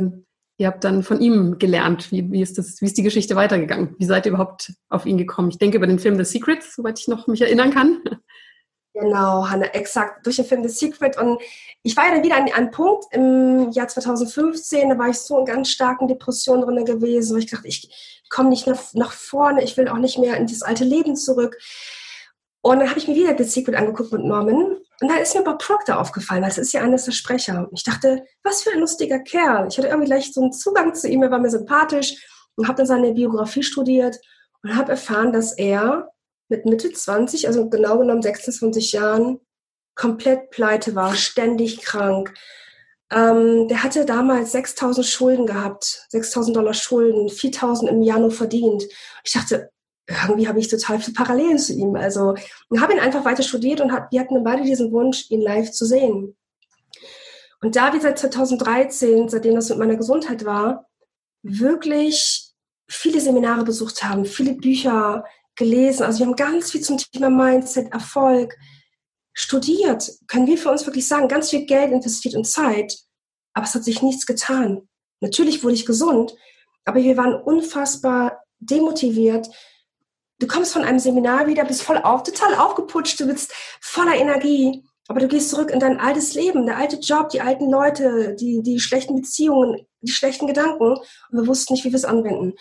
ihr habt dann von ihm gelernt. Wie, wie, ist das, wie ist die Geschichte weitergegangen? Wie seid ihr überhaupt auf ihn gekommen? Ich denke über den Film The Secret, soweit ich noch mich erinnern kann. Genau, Hanna, exakt, durch den Film The Secret. Und ich war ja dann wieder an einem Punkt im Jahr 2015, da war ich so in ganz starken Depressionen drin gewesen, wo ich dachte, ich komme nicht nach, nach vorne, ich will auch nicht mehr in das alte Leben zurück. Und dann habe ich mir wieder The Secret angeguckt mit Norman. Und da ist mir Bob Proctor aufgefallen, das ist ja eines der Sprecher. Ich dachte, was für ein lustiger Kerl. Ich hatte irgendwie gleich so einen Zugang zu ihm, er war mir sympathisch und habe dann seine Biografie studiert und habe erfahren, dass er mit Mitte 20, also genau genommen 26 Jahren, komplett pleite war, ständig krank. Ähm, der hatte damals 6000 Schulden gehabt, 6000 Dollar Schulden, 4000 im Jahr nur verdient. Ich dachte, irgendwie habe ich total viele Parallelen zu ihm. Also habe ihn einfach weiter studiert und hat, wir hatten beide diesen Wunsch, ihn live zu sehen. Und da wir seit 2013, seitdem das mit meiner Gesundheit war, wirklich viele Seminare besucht haben, viele Bücher gelesen, also wir haben ganz viel zum Thema Mindset, Erfolg studiert, können wir für uns wirklich sagen, ganz viel Geld investiert und Zeit, aber es hat sich nichts getan. Natürlich wurde ich gesund, aber wir waren unfassbar demotiviert, du kommst von einem Seminar wieder, bist voll auf, total aufgeputscht, du bist voller Energie, aber du gehst zurück in dein altes Leben, der alte Job, die alten Leute, die, die schlechten Beziehungen, die schlechten Gedanken und wir wussten nicht, wie wir es anwenden.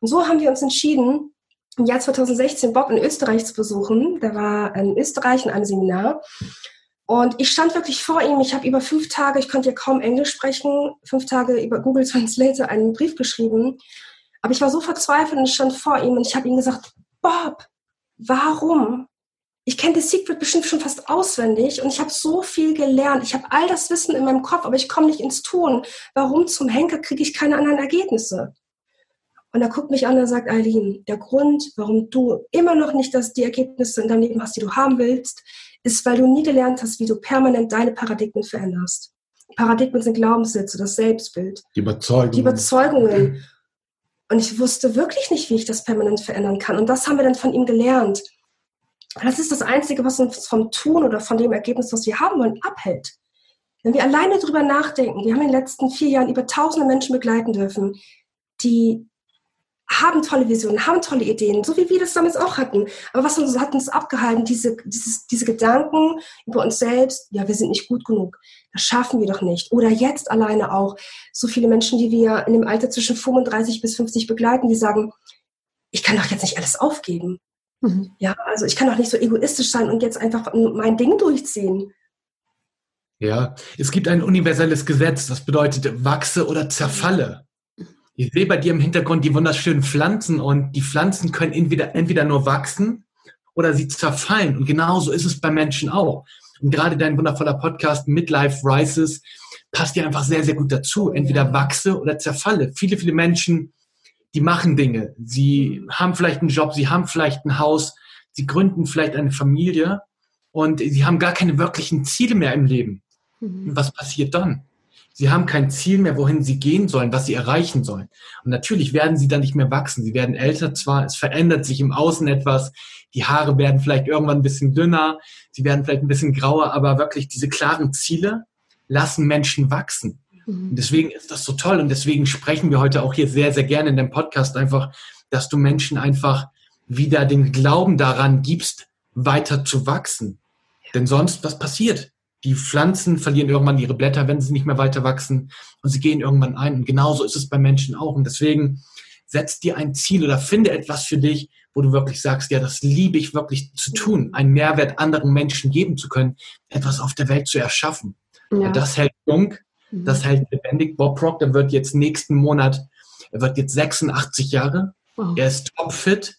Und so haben wir uns entschieden, im Jahr 2016 Bob in Österreich zu besuchen. Der war in Österreich in einem Seminar. Und ich stand wirklich vor ihm. Ich habe über fünf Tage, ich konnte ja kaum Englisch sprechen, fünf Tage über Google Translator einen Brief geschrieben. Aber ich war so verzweifelt und stand vor ihm und ich habe ihm gesagt, Bob, warum? Ich kenne The Secret bestimmt schon fast auswendig und ich habe so viel gelernt. Ich habe all das Wissen in meinem Kopf, aber ich komme nicht ins Tun. Warum zum Henker kriege ich keine anderen Ergebnisse? Und er guckt mich an und sagt, Eileen, der Grund, warum du immer noch nicht das, die Ergebnisse in deinem Leben hast, die du haben willst, ist, weil du nie gelernt hast, wie du permanent deine Paradigmen veränderst. Paradigmen sind Glaubenssätze, das Selbstbild. Die Überzeugungen. Die Überzeugungen. Und ich wusste wirklich nicht, wie ich das permanent verändern kann. Und das haben wir dann von ihm gelernt. Das ist das Einzige, was uns vom Tun oder von dem Ergebnis, was wir haben wollen, abhält. Wenn wir alleine drüber nachdenken, wir haben in den letzten vier Jahren über tausende Menschen begleiten dürfen, die haben tolle Visionen, haben tolle Ideen, so wie wir das damals auch hatten. Aber was uns, hat uns abgehalten, diese, dieses, diese Gedanken über uns selbst, ja, wir sind nicht gut genug, das schaffen wir doch nicht. Oder jetzt alleine auch so viele Menschen, die wir in dem Alter zwischen 35 bis 50 begleiten, die sagen, ich kann doch jetzt nicht alles aufgeben. Mhm. Ja, also ich kann doch nicht so egoistisch sein und jetzt einfach mein Ding durchziehen. Ja, es gibt ein universelles Gesetz, das bedeutet wachse oder zerfalle. Ich sehe bei dir im Hintergrund die wunderschönen Pflanzen und die Pflanzen können entweder, entweder nur wachsen oder sie zerfallen. Und genauso ist es bei Menschen auch. Und gerade dein wundervoller Podcast Midlife Rises passt dir einfach sehr, sehr gut dazu. Entweder wachse oder zerfalle. Viele, viele Menschen, die machen Dinge. Sie haben vielleicht einen Job, sie haben vielleicht ein Haus, sie gründen vielleicht eine Familie und sie haben gar keine wirklichen Ziele mehr im Leben. Mhm. Was passiert dann? Sie haben kein Ziel mehr, wohin sie gehen sollen, was sie erreichen sollen. Und natürlich werden sie dann nicht mehr wachsen. Sie werden älter zwar, es verändert sich im Außen etwas. Die Haare werden vielleicht irgendwann ein bisschen dünner, sie werden vielleicht ein bisschen grauer, aber wirklich diese klaren Ziele lassen Menschen wachsen. Mhm. Und deswegen ist das so toll und deswegen sprechen wir heute auch hier sehr, sehr gerne in dem Podcast einfach, dass du Menschen einfach wieder den Glauben daran gibst, weiter zu wachsen. Denn sonst, was passiert? Die Pflanzen verlieren irgendwann ihre Blätter, wenn sie nicht mehr weiter wachsen und sie gehen irgendwann ein. Und genauso ist es bei Menschen auch. Und deswegen setz dir ein Ziel oder finde etwas für dich, wo du wirklich sagst, ja, das liebe ich wirklich zu tun, einen Mehrwert anderen Menschen geben zu können, etwas auf der Welt zu erschaffen. Ja. Das hält jung, mhm. das hält lebendig. Bob Proctor wird jetzt nächsten Monat, er wird jetzt 86 Jahre, wow. er ist topfit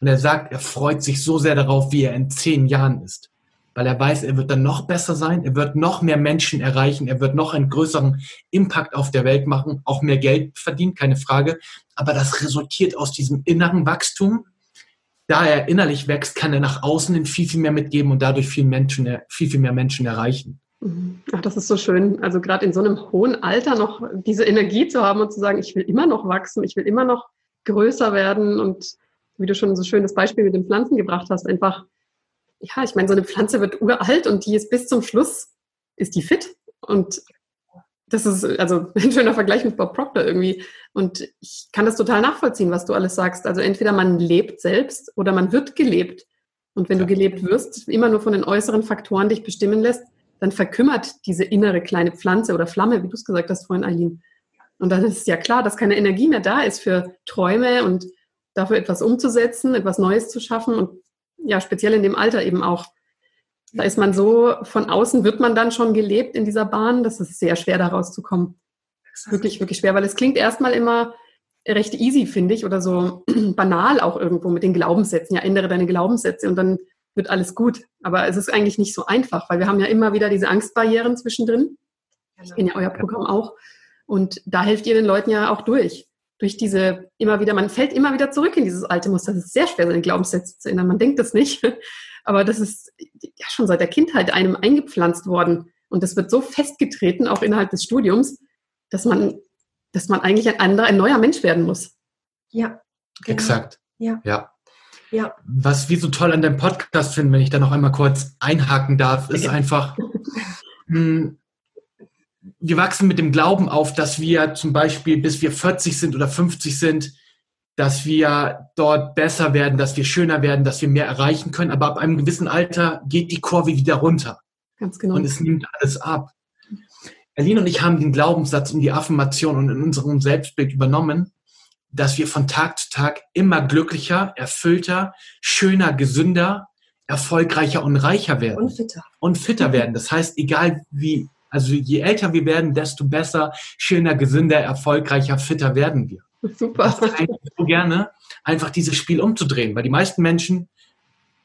und er sagt, er freut sich so sehr darauf, wie er in zehn Jahren ist weil er weiß, er wird dann noch besser sein, er wird noch mehr Menschen erreichen, er wird noch einen größeren Impact auf der Welt machen, auch mehr Geld verdienen, keine Frage. Aber das resultiert aus diesem inneren Wachstum, da er innerlich wächst, kann er nach außen hin viel, viel mehr mitgeben und dadurch viel, Menschen, viel, viel mehr Menschen erreichen. Mhm. Ach, das ist so schön. Also gerade in so einem hohen Alter noch diese Energie zu haben und zu sagen, ich will immer noch wachsen, ich will immer noch größer werden und wie du schon so schönes Beispiel mit den Pflanzen gebracht hast, einfach, ja, ich meine, so eine Pflanze wird uralt und die ist bis zum Schluss, ist die fit und das ist also ein schöner Vergleich mit Bob Proctor irgendwie. Und ich kann das total nachvollziehen, was du alles sagst. Also entweder man lebt selbst oder man wird gelebt. Und wenn du gelebt wirst, immer nur von den äußeren Faktoren dich bestimmen lässt, dann verkümmert diese innere kleine Pflanze oder Flamme, wie du es gesagt hast vorhin, Aline. Und dann ist es ja klar, dass keine Energie mehr da ist für Träume und dafür etwas umzusetzen, etwas Neues zu schaffen und ja, speziell in dem Alter eben auch. Da ist man so, von außen wird man dann schon gelebt in dieser Bahn, das ist sehr schwer da rauszukommen. Wirklich, wirklich schwer, weil es klingt erstmal immer recht easy, finde ich, oder so banal auch irgendwo mit den Glaubenssätzen. Ja, ändere deine Glaubenssätze und dann wird alles gut. Aber es ist eigentlich nicht so einfach, weil wir haben ja immer wieder diese Angstbarrieren zwischendrin. Ich kenne ja euer Programm auch. Und da helft ihr den Leuten ja auch durch. Durch diese immer wieder, man fällt immer wieder zurück in dieses alte Muster. Das ist sehr schwer, seine Glaubenssätze zu ändern. Man denkt das nicht. Aber das ist ja schon seit der Kindheit einem eingepflanzt worden. Und das wird so festgetreten, auch innerhalb des Studiums, dass man, dass man eigentlich ein anderer, ein neuer Mensch werden muss. Ja. Genau. Exakt. Ja. ja. Ja. Was wir so toll an deinem Podcast finden, wenn ich da noch einmal kurz einhaken darf, ist einfach, mh, hm, wir wachsen mit dem Glauben auf, dass wir zum Beispiel, bis wir 40 sind oder 50 sind, dass wir dort besser werden, dass wir schöner werden, dass wir mehr erreichen können. Aber ab einem gewissen Alter geht die Kurve wieder runter. Ganz genau. Und es nimmt alles ab. Aline und ich haben den Glaubenssatz und die Affirmation und in unserem Selbstbild übernommen, dass wir von Tag zu Tag immer glücklicher, erfüllter, schöner, gesünder, erfolgreicher und reicher werden. Und fitter. Und fitter werden. Das heißt, egal wie, also je älter wir werden, desto besser, schöner, gesünder, erfolgreicher, fitter werden wir. Super. Das ich so gerne, einfach dieses Spiel umzudrehen, weil die meisten Menschen,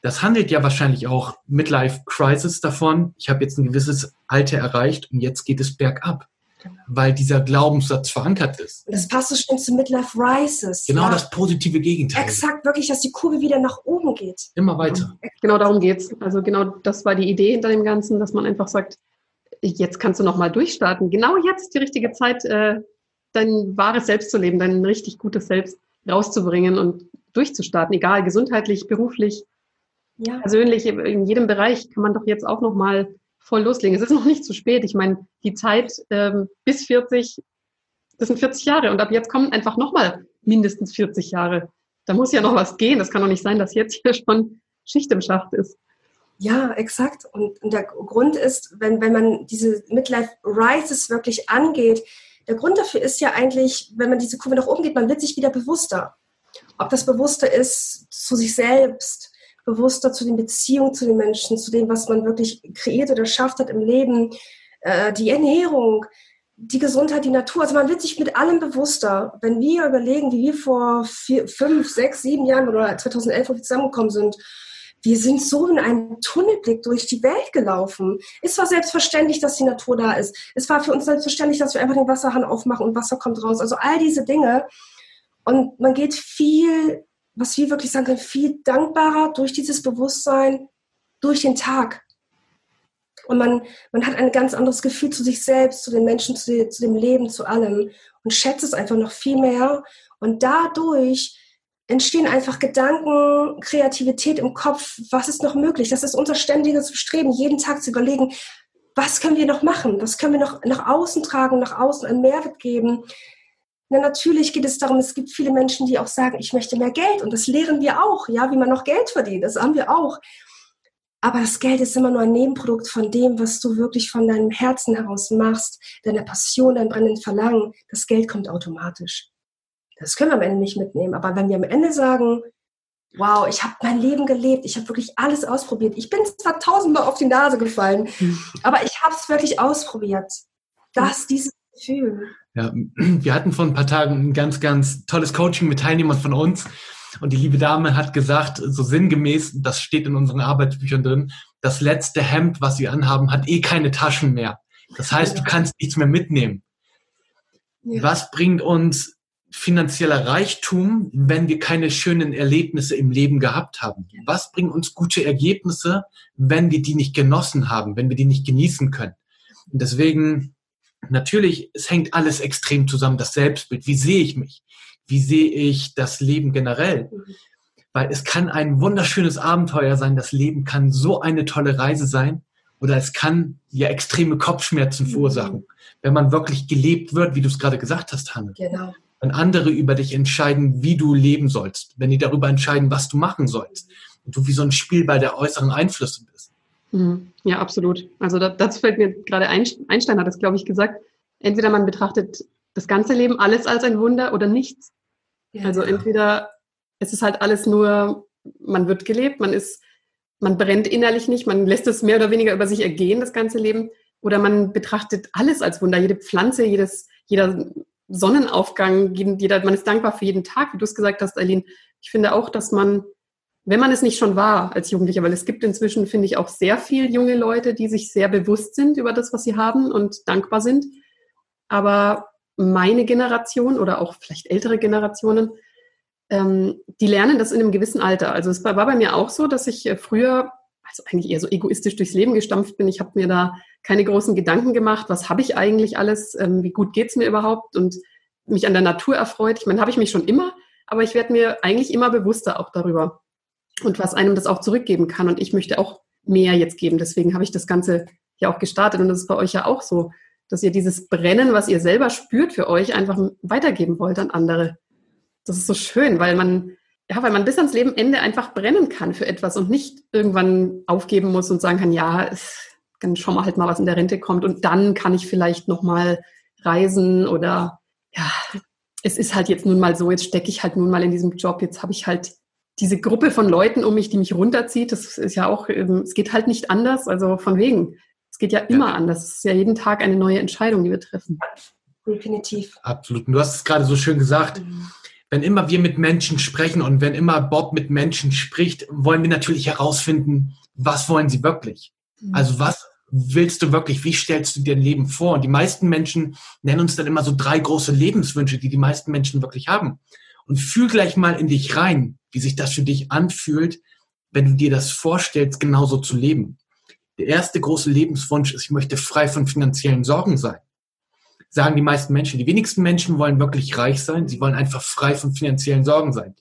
das handelt ja wahrscheinlich auch Midlife Crisis davon. Ich habe jetzt ein gewisses Alter erreicht und jetzt geht es bergab, genau. weil dieser Glaubenssatz verankert ist. Und das passt so schön zu Midlife Rises. Genau ja. das positive Gegenteil. Exakt, wirklich, dass die Kurve wieder nach oben geht. Immer weiter. Genau darum geht's. Also genau das war die Idee hinter dem Ganzen, dass man einfach sagt, jetzt kannst du noch mal durchstarten. Genau jetzt die richtige Zeit, äh, dein wahres Selbst zu leben, dein richtig gutes Selbst rauszubringen und durchzustarten, egal gesundheitlich, beruflich, ja. persönlich, in jedem Bereich kann man doch jetzt auch noch mal voll loslegen. Es ist noch nicht zu spät. Ich meine, die Zeit ähm, bis 40, das sind 40 Jahre und ab jetzt kommen einfach noch mal mindestens 40 Jahre. Da muss ja noch was gehen. Das kann doch nicht sein, dass jetzt hier schon Schicht im Schacht ist. Ja, exakt. Und, der Grund ist, wenn, wenn man diese Midlife Rises wirklich angeht, der Grund dafür ist ja eigentlich, wenn man diese Kurve nach oben geht, man wird sich wieder bewusster. Ob das bewusster ist zu sich selbst, bewusster zu den Beziehungen zu den Menschen, zu dem, was man wirklich kreiert oder schafft hat im Leben, äh, die Ernährung, die Gesundheit, die Natur. Also man wird sich mit allem bewusster. Wenn wir überlegen, wie wir vor vier, fünf, sechs, sieben Jahren oder 2011, wo wir zusammengekommen sind, wir sind so in einem Tunnelblick durch die Welt gelaufen. Es war selbstverständlich, dass die Natur da ist. Es war für uns selbstverständlich, dass wir einfach den Wasserhahn aufmachen und Wasser kommt raus. Also all diese Dinge. Und man geht viel, was wir wirklich sagen können, viel dankbarer durch dieses Bewusstsein, durch den Tag. Und man, man hat ein ganz anderes Gefühl zu sich selbst, zu den Menschen, zu, zu dem Leben, zu allem und schätzt es einfach noch viel mehr. Und dadurch entstehen einfach Gedanken, Kreativität im Kopf. Was ist noch möglich? Das ist unser ständiges Streben, jeden Tag zu überlegen, was können wir noch machen? Was können wir noch nach außen tragen, nach außen einen Mehrwert geben? Na, natürlich geht es darum, es gibt viele Menschen, die auch sagen, ich möchte mehr Geld. Und das lehren wir auch, ja, wie man noch Geld verdient. Das haben wir auch. Aber das Geld ist immer nur ein Nebenprodukt von dem, was du wirklich von deinem Herzen heraus machst, deiner Passion, dein brennenden Verlangen. Das Geld kommt automatisch. Das können wir am Ende nicht mitnehmen. Aber wenn wir am Ende sagen, wow, ich habe mein Leben gelebt, ich habe wirklich alles ausprobiert. Ich bin zwar tausendmal auf die Nase gefallen, aber ich habe es wirklich ausprobiert. Das, dieses Gefühl. Ja, wir hatten vor ein paar Tagen ein ganz, ganz tolles Coaching mit Teilnehmern von uns. Und die liebe Dame hat gesagt, so sinngemäß, das steht in unseren Arbeitsbüchern drin, das letzte Hemd, was sie anhaben, hat eh keine Taschen mehr. Das heißt, du kannst nichts mehr mitnehmen. Ja. Was bringt uns finanzieller Reichtum, wenn wir keine schönen Erlebnisse im Leben gehabt haben? Was bringen uns gute Ergebnisse, wenn wir die nicht genossen haben, wenn wir die nicht genießen können? Und deswegen, natürlich, es hängt alles extrem zusammen, das Selbstbild. Wie sehe ich mich? Wie sehe ich das Leben generell? Weil es kann ein wunderschönes Abenteuer sein. Das Leben kann so eine tolle Reise sein. Oder es kann ja extreme Kopfschmerzen verursachen, wenn man wirklich gelebt wird, wie du es gerade gesagt hast, Hanne. Genau wenn andere über dich entscheiden, wie du leben sollst, wenn die darüber entscheiden, was du machen sollst und du wie so ein Spielball der äußeren Einflüsse bist. Mhm. Ja, absolut. Also das, das fällt mir gerade Einstein hat das, glaube ich, gesagt. Entweder man betrachtet das ganze Leben alles als ein Wunder oder nichts. Ja, also entweder es ist halt alles nur, man wird gelebt, man ist, man brennt innerlich nicht, man lässt es mehr oder weniger über sich ergehen, das ganze Leben. Oder man betrachtet alles als Wunder, jede Pflanze, jedes, jeder Sonnenaufgang, jeder, man ist dankbar für jeden Tag, wie du es gesagt hast, Eileen. Ich finde auch, dass man, wenn man es nicht schon war als Jugendlicher, weil es gibt inzwischen, finde ich, auch sehr viele junge Leute, die sich sehr bewusst sind über das, was sie haben und dankbar sind. Aber meine Generation oder auch vielleicht ältere Generationen, ähm, die lernen das in einem gewissen Alter. Also es war, war bei mir auch so, dass ich äh, früher, also eigentlich eher so egoistisch durchs Leben gestampft bin. Ich habe mir da keine großen Gedanken gemacht, was habe ich eigentlich alles, ähm, wie gut geht's mir überhaupt und mich an der Natur erfreut. Ich meine, habe ich mich schon immer, aber ich werde mir eigentlich immer bewusster auch darüber und was einem das auch zurückgeben kann. Und ich möchte auch mehr jetzt geben. Deswegen habe ich das Ganze ja auch gestartet und das ist bei euch ja auch so, dass ihr dieses Brennen, was ihr selber spürt für euch, einfach weitergeben wollt an andere. Das ist so schön, weil man ja, weil man bis ans Lebenende einfach brennen kann für etwas und nicht irgendwann aufgeben muss und sagen kann, ja, dann schauen wir halt mal, was in der Rente kommt und dann kann ich vielleicht noch mal reisen oder ja, es ist halt jetzt nun mal so, jetzt stecke ich halt nun mal in diesem Job, jetzt habe ich halt diese Gruppe von Leuten um mich, die mich runterzieht, das ist ja auch, ähm, es geht halt nicht anders, also von wegen. Es geht ja immer ja. anders. Es ist ja jeden Tag eine neue Entscheidung, die wir treffen. Definitiv. Absolut. Und du hast es gerade so schön gesagt. Mhm. Wenn immer wir mit Menschen sprechen und wenn immer Bob mit Menschen spricht, wollen wir natürlich herausfinden, was wollen sie wirklich? Mhm. Also was willst du wirklich, wie stellst du dir ein Leben vor? Und die meisten Menschen nennen uns dann immer so drei große Lebenswünsche, die die meisten Menschen wirklich haben. Und fühl gleich mal in dich rein, wie sich das für dich anfühlt, wenn du dir das vorstellst, genauso zu leben. Der erste große Lebenswunsch ist, ich möchte frei von finanziellen Sorgen sein. Sagen die meisten Menschen. Die wenigsten Menschen wollen wirklich reich sein. Sie wollen einfach frei von finanziellen Sorgen sein.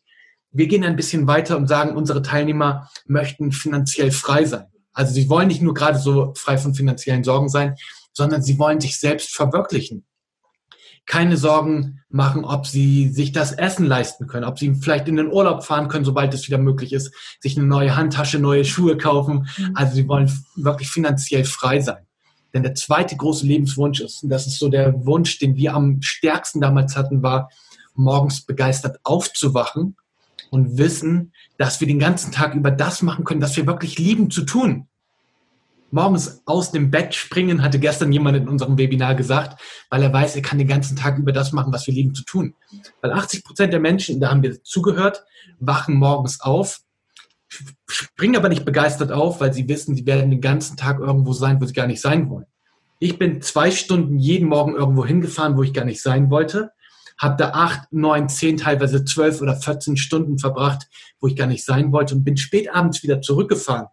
Wir gehen ein bisschen weiter und sagen, unsere Teilnehmer möchten finanziell frei sein. Also sie wollen nicht nur gerade so frei von finanziellen Sorgen sein, sondern sie wollen sich selbst verwirklichen. Keine Sorgen machen, ob sie sich das Essen leisten können, ob sie vielleicht in den Urlaub fahren können, sobald es wieder möglich ist, sich eine neue Handtasche, neue Schuhe kaufen. Mhm. Also sie wollen wirklich finanziell frei sein. Denn der zweite große Lebenswunsch ist, und das ist so der Wunsch, den wir am stärksten damals hatten, war, morgens begeistert aufzuwachen und wissen, dass wir den ganzen Tag über das machen können, was wir wirklich lieben zu tun. Morgens aus dem Bett springen, hatte gestern jemand in unserem Webinar gesagt, weil er weiß, er kann den ganzen Tag über das machen, was wir lieben zu tun. Weil 80 Prozent der Menschen, da haben wir zugehört, wachen morgens auf, springen aber nicht begeistert auf, weil sie wissen, sie werden den ganzen Tag irgendwo sein, wo sie gar nicht sein wollen. Ich bin zwei Stunden jeden Morgen irgendwo hingefahren, wo ich gar nicht sein wollte habe da acht, neun, zehn, teilweise zwölf oder 14 Stunden verbracht, wo ich gar nicht sein wollte und bin spät abends wieder zurückgefahren.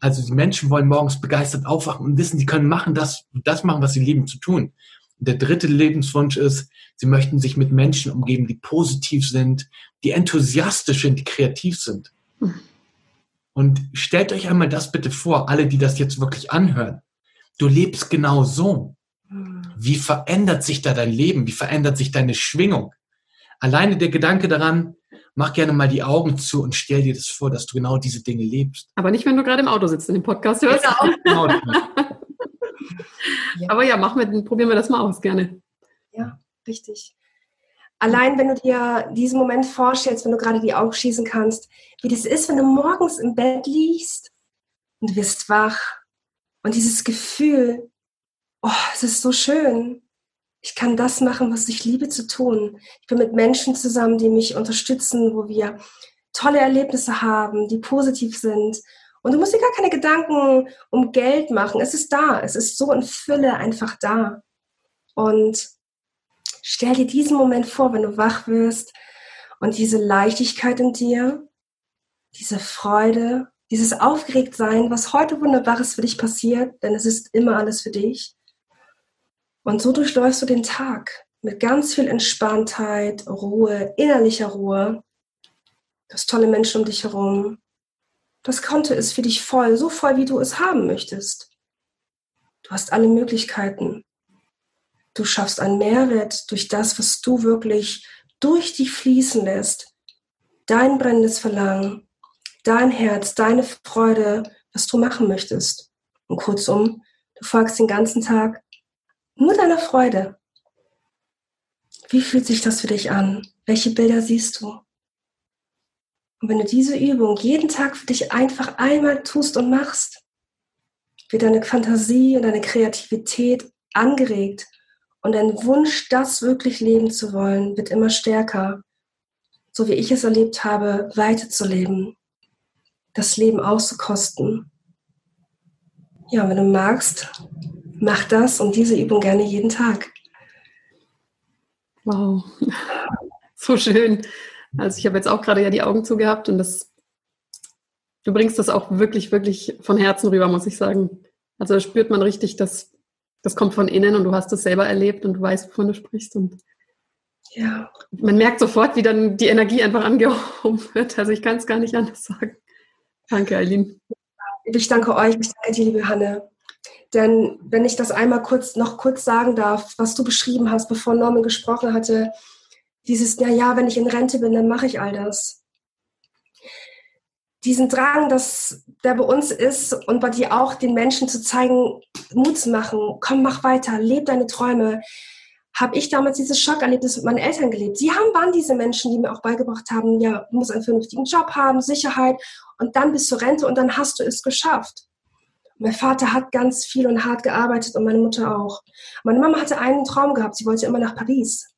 Also die Menschen wollen morgens begeistert aufwachen und wissen, sie können machen das, das machen, was sie lieben zu tun. Und der dritte Lebenswunsch ist, sie möchten sich mit Menschen umgeben, die positiv sind, die enthusiastisch sind, die kreativ sind. Und stellt euch einmal das bitte vor, alle, die das jetzt wirklich anhören. Du lebst genau so. Wie verändert sich da dein Leben? Wie verändert sich deine Schwingung? Alleine der Gedanke daran, mach gerne mal die Augen zu und stell dir das vor, dass du genau diese Dinge lebst. Aber nicht, wenn du gerade im Auto sitzt und den Podcast hörst. Ja. Aber ja, machen wir, probieren wir das mal aus, gerne. Ja, richtig. Allein, wenn du dir diesen Moment vorstellst, wenn du gerade die Augen schießen kannst, wie das ist, wenn du morgens im Bett liegst und du wirst wach und dieses Gefühl, oh, es ist so schön. Ich kann das machen, was ich liebe zu tun. Ich bin mit Menschen zusammen, die mich unterstützen, wo wir tolle Erlebnisse haben, die positiv sind. Und du musst dir gar keine Gedanken um Geld machen. Es ist da. Es ist so in Fülle einfach da. Und Stell dir diesen Moment vor, wenn du wach wirst und diese Leichtigkeit in dir, diese Freude, dieses Aufgeregtsein, was heute Wunderbares für dich passiert, denn es ist immer alles für dich. Und so durchläufst du den Tag mit ganz viel Entspanntheit, Ruhe, innerlicher Ruhe. Du hast tolle Menschen um dich herum. Das Konto ist für dich voll, so voll, wie du es haben möchtest. Du hast alle Möglichkeiten. Du schaffst einen Mehrwert durch das, was du wirklich durch dich fließen lässt. Dein brennendes Verlangen, dein Herz, deine Freude, was du machen möchtest. Und kurzum, du folgst den ganzen Tag nur deiner Freude. Wie fühlt sich das für dich an? Welche Bilder siehst du? Und wenn du diese Übung jeden Tag für dich einfach einmal tust und machst, wird deine Fantasie und deine Kreativität angeregt und dein Wunsch, das wirklich leben zu wollen, wird immer stärker. So wie ich es erlebt habe, weiterzuleben, das Leben auszukosten. Ja, wenn du magst, mach das und diese Übung gerne jeden Tag. Wow, so schön. Also ich habe jetzt auch gerade ja die Augen zugehabt und das, du bringst das auch wirklich, wirklich von Herzen rüber, muss ich sagen. Also da spürt man richtig, dass das kommt von innen und du hast es selber erlebt und du weißt, wovon du sprichst. Und ja. man merkt sofort, wie dann die Energie einfach angehoben wird. Also ich kann es gar nicht anders sagen. Danke, Eileen. Ich danke euch, ich danke dir, liebe Hanne. Denn wenn ich das einmal kurz noch kurz sagen darf, was du beschrieben hast, bevor Norman gesprochen hatte, dieses, na ja, wenn ich in Rente bin, dann mache ich all das. Diesen Drang, dass der bei uns ist und bei dir auch den Menschen zu zeigen, Mut zu machen, komm, mach weiter, leb deine Träume, habe ich damals dieses Schockerlebnis mit meinen Eltern gelebt. Sie haben, waren diese Menschen, die mir auch beigebracht haben, ja, du musst einen vernünftigen Job haben, Sicherheit und dann bis zur Rente und dann hast du es geschafft. Mein Vater hat ganz viel und hart gearbeitet und meine Mutter auch. Meine Mama hatte einen Traum gehabt, sie wollte immer nach Paris.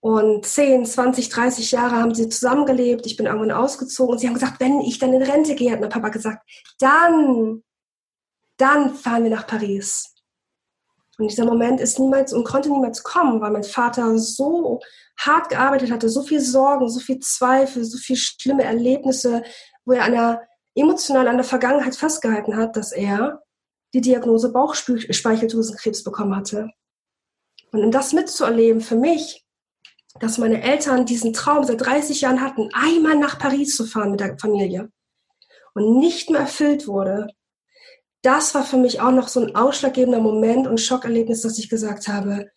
Und 10, 20, 30 Jahre haben sie zusammengelebt. Ich bin irgendwann ausgezogen und sie haben gesagt, wenn ich dann in Rente gehe, hat mein Papa gesagt, dann, dann fahren wir nach Paris. Und dieser Moment ist niemals und konnte niemals kommen, weil mein Vater so hart gearbeitet hatte, so viel Sorgen, so viel Zweifel, so viel schlimme Erlebnisse, wo er an der, emotional an der Vergangenheit festgehalten hat, dass er die Diagnose Bauchspeicheldrüsenkrebs bekommen hatte. Und um das mitzuerleben für mich, dass meine Eltern diesen Traum seit 30 Jahren hatten, einmal nach Paris zu fahren mit der Familie und nicht mehr erfüllt wurde, das war für mich auch noch so ein ausschlaggebender Moment und Schockerlebnis, dass ich gesagt habe,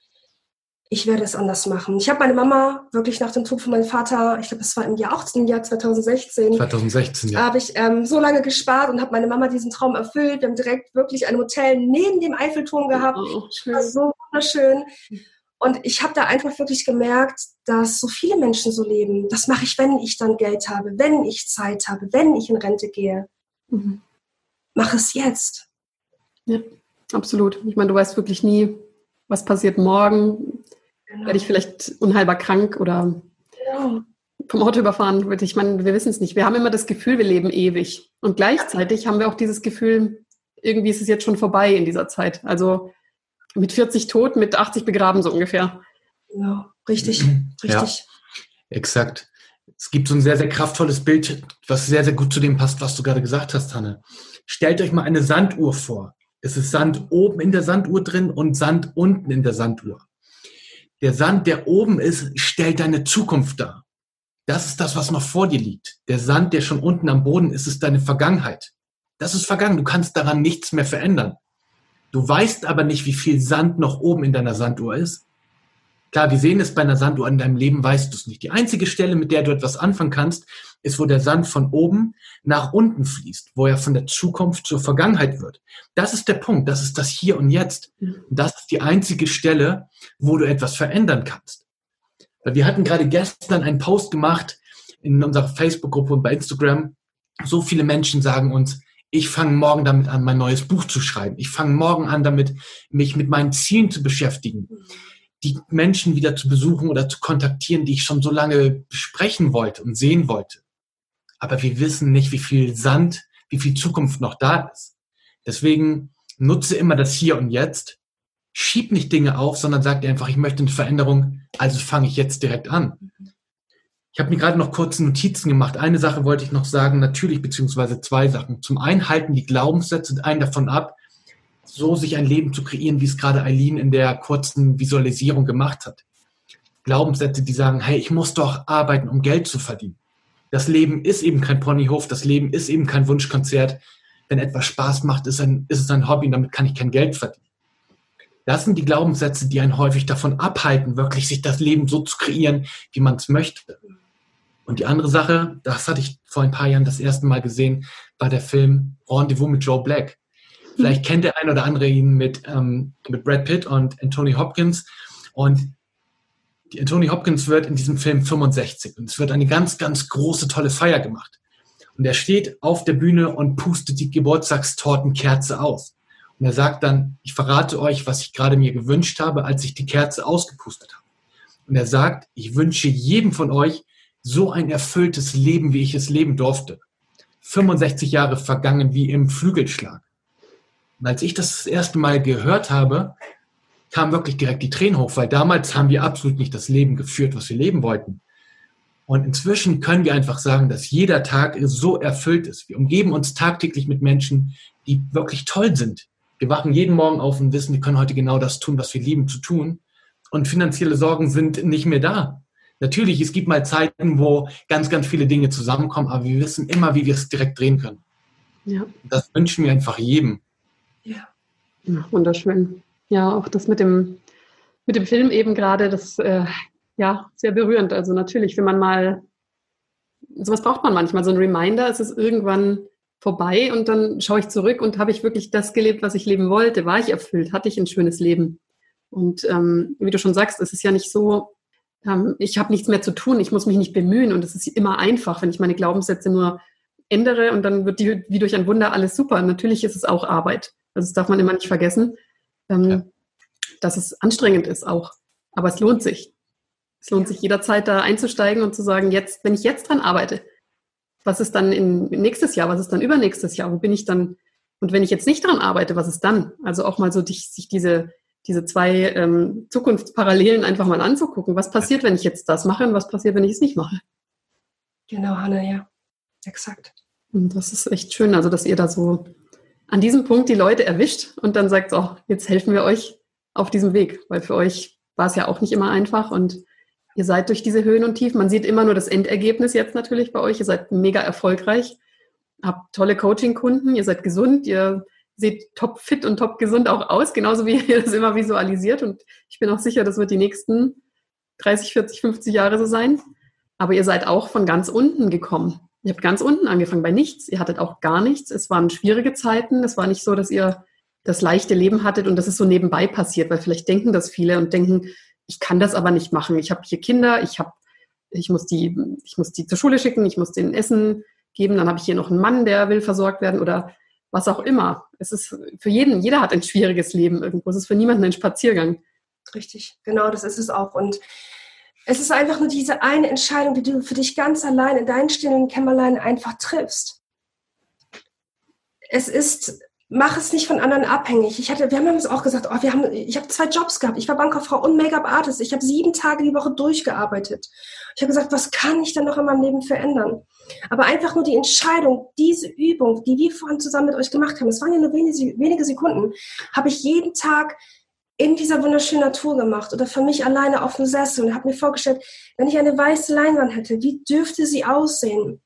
ich werde es anders machen. Ich habe meine Mama wirklich nach dem Tod von meinem Vater, ich glaube, es war im Jahr auch im Jahr 2016. 2016, ja. Habe ich ähm, so lange gespart und habe meine Mama diesen Traum erfüllt. Wir haben direkt wirklich ein Hotel neben dem Eiffelturm gehabt. Oh, schön. War so wunderschön. Und ich habe da einfach wirklich gemerkt, dass so viele Menschen so leben. Das mache ich, wenn ich dann Geld habe, wenn ich Zeit habe, wenn ich in Rente gehe. Mhm. Mach es jetzt. Ja, absolut. Ich meine, du weißt wirklich nie, was passiert morgen. Genau. Werde ich vielleicht unheilbar krank oder genau. vom Auto überfahren? Ich meine, wir wissen es nicht. Wir haben immer das Gefühl, wir leben ewig. Und gleichzeitig haben wir auch dieses Gefühl, irgendwie ist es jetzt schon vorbei in dieser Zeit. Also mit 40 tot, mit 80 begraben, so ungefähr. Ja, richtig, richtig. Ja, exakt. Es gibt so ein sehr, sehr kraftvolles Bild, was sehr, sehr gut zu dem passt, was du gerade gesagt hast, Hanne. Stellt euch mal eine Sanduhr vor. Es ist Sand oben in der Sanduhr drin und Sand unten in der Sanduhr. Der Sand, der oben ist, stellt deine Zukunft dar. Das ist das, was noch vor dir liegt. Der Sand, der schon unten am Boden ist, ist deine Vergangenheit. Das ist vergangen. Du kannst daran nichts mehr verändern. Du weißt aber nicht, wie viel Sand noch oben in deiner Sanduhr ist. Klar, wir sehen es bei einer Sanduhr in deinem Leben, weißt du es nicht. Die einzige Stelle, mit der du etwas anfangen kannst, ist, wo der Sand von oben nach unten fließt, wo er von der Zukunft zur Vergangenheit wird. Das ist der Punkt, das ist das Hier und Jetzt. Und das ist die einzige Stelle, wo du etwas verändern kannst. Weil wir hatten gerade gestern einen Post gemacht in unserer Facebook-Gruppe und bei Instagram. So viele Menschen sagen uns, ich fange morgen damit an, mein neues Buch zu schreiben. Ich fange morgen an, damit mich mit meinen Zielen zu beschäftigen, die Menschen wieder zu besuchen oder zu kontaktieren, die ich schon so lange besprechen wollte und sehen wollte. Aber wir wissen nicht, wie viel Sand, wie viel Zukunft noch da ist. Deswegen nutze immer das Hier und Jetzt schieb nicht Dinge auf, sondern sag dir einfach, ich möchte eine Veränderung, also fange ich jetzt direkt an. Ich habe mir gerade noch kurze Notizen gemacht. Eine Sache wollte ich noch sagen, natürlich, beziehungsweise zwei Sachen. Zum einen halten die Glaubenssätze einen davon ab, so sich ein Leben zu kreieren, wie es gerade Eileen in der kurzen Visualisierung gemacht hat. Glaubenssätze, die sagen, hey, ich muss doch arbeiten, um Geld zu verdienen. Das Leben ist eben kein Ponyhof, das Leben ist eben kein Wunschkonzert. Wenn etwas Spaß macht, ist, ein, ist es ein Hobby und damit kann ich kein Geld verdienen. Das sind die Glaubenssätze, die einen häufig davon abhalten, wirklich sich das Leben so zu kreieren, wie man es möchte. Und die andere Sache, das hatte ich vor ein paar Jahren das erste Mal gesehen, war der Film Rendezvous mit Joe Black. Vielleicht kennt der ein oder andere ihn mit, ähm, mit Brad Pitt und Anthony Hopkins. Und die Anthony Hopkins wird in diesem Film 65 und es wird eine ganz, ganz große, tolle Feier gemacht. Und er steht auf der Bühne und pustet die Geburtstagstortenkerze aus. Und er sagt dann, ich verrate euch, was ich gerade mir gewünscht habe, als ich die Kerze ausgepustet habe. Und er sagt, ich wünsche jedem von euch so ein erfülltes Leben, wie ich es leben durfte. 65 Jahre vergangen wie im Flügelschlag. Und als ich das, das erste Mal gehört habe, kam wirklich direkt die Tränen hoch, weil damals haben wir absolut nicht das Leben geführt, was wir leben wollten. Und inzwischen können wir einfach sagen, dass jeder Tag so erfüllt ist. Wir umgeben uns tagtäglich mit Menschen, die wirklich toll sind, wir wachen jeden Morgen auf und wissen, wir können heute genau das tun, was wir lieben zu tun. Und finanzielle Sorgen sind nicht mehr da. Natürlich, es gibt mal Zeiten, wo ganz, ganz viele Dinge zusammenkommen, aber wir wissen immer, wie wir es direkt drehen können. Ja. Das wünschen wir einfach jedem. Wunderschön. Ja, auch das mit dem, mit dem Film eben gerade, das, äh, ja, sehr berührend. Also natürlich, wenn man mal, sowas braucht man manchmal, so ein Reminder, es ist irgendwann vorbei und dann schaue ich zurück und habe ich wirklich das gelebt, was ich leben wollte? War ich erfüllt? Hatte ich ein schönes Leben? Und ähm, wie du schon sagst, es ist ja nicht so, ähm, ich habe nichts mehr zu tun, ich muss mich nicht bemühen und es ist immer einfach, wenn ich meine Glaubenssätze nur ändere und dann wird die wie durch ein Wunder alles super. Natürlich ist es auch Arbeit. Also das darf man immer nicht vergessen, ähm, ja. dass es anstrengend ist auch. Aber es lohnt sich. Es lohnt sich jederzeit da einzusteigen und zu sagen, jetzt, wenn ich jetzt dran arbeite, was ist dann in nächstes Jahr? Was ist dann übernächstes Jahr? Wo bin ich dann? Und wenn ich jetzt nicht dran arbeite, was ist dann? Also auch mal so dich, sich diese, diese zwei ähm, Zukunftsparallelen einfach mal anzugucken. Was passiert, wenn ich jetzt das mache und was passiert, wenn ich es nicht mache? Genau, Hanna, ja. Exakt. Und das ist echt schön, also dass ihr da so an diesem Punkt die Leute erwischt und dann sagt, oh, jetzt helfen wir euch auf diesem Weg, weil für euch war es ja auch nicht immer einfach und Ihr seid durch diese Höhen und Tiefen. Man sieht immer nur das Endergebnis jetzt natürlich bei euch. Ihr seid mega erfolgreich, habt tolle Coaching-Kunden, ihr seid gesund, ihr seht top fit und top gesund auch aus, genauso wie ihr das immer visualisiert. Und ich bin auch sicher, das wird die nächsten 30, 40, 50 Jahre so sein. Aber ihr seid auch von ganz unten gekommen. Ihr habt ganz unten angefangen bei nichts. Ihr hattet auch gar nichts. Es waren schwierige Zeiten. Es war nicht so, dass ihr das leichte Leben hattet und das ist so nebenbei passiert, weil vielleicht denken das viele und denken, ich kann das aber nicht machen. Ich habe hier Kinder, ich habe, ich muss die, ich muss die zur Schule schicken, ich muss denen Essen geben, dann habe ich hier noch einen Mann, der will versorgt werden oder was auch immer. Es ist für jeden, jeder hat ein schwieriges Leben irgendwo. Es ist für niemanden ein Spaziergang. Richtig, genau, das ist es auch. Und es ist einfach nur diese eine Entscheidung, die du für dich ganz allein in deinen stillen Kämmerlein einfach triffst. Es ist mach es nicht von anderen abhängig. Ich hatte, wir haben uns auch gesagt, oh, wir haben, ich habe zwei Jobs gehabt. Ich war Bankkauffrau und Make-up-Artist. Ich habe sieben Tage die Woche durchgearbeitet. Ich habe gesagt, was kann ich denn noch in meinem Leben verändern? Aber einfach nur die Entscheidung, diese Übung, die wir vorhin zusammen mit euch gemacht haben, es waren ja nur wenige, wenige Sekunden, habe ich jeden Tag in dieser wunderschönen Natur gemacht oder für mich alleine auf dem Sessel und habe mir vorgestellt, wenn ich eine weiße Leinwand hätte, wie dürfte sie aussehen?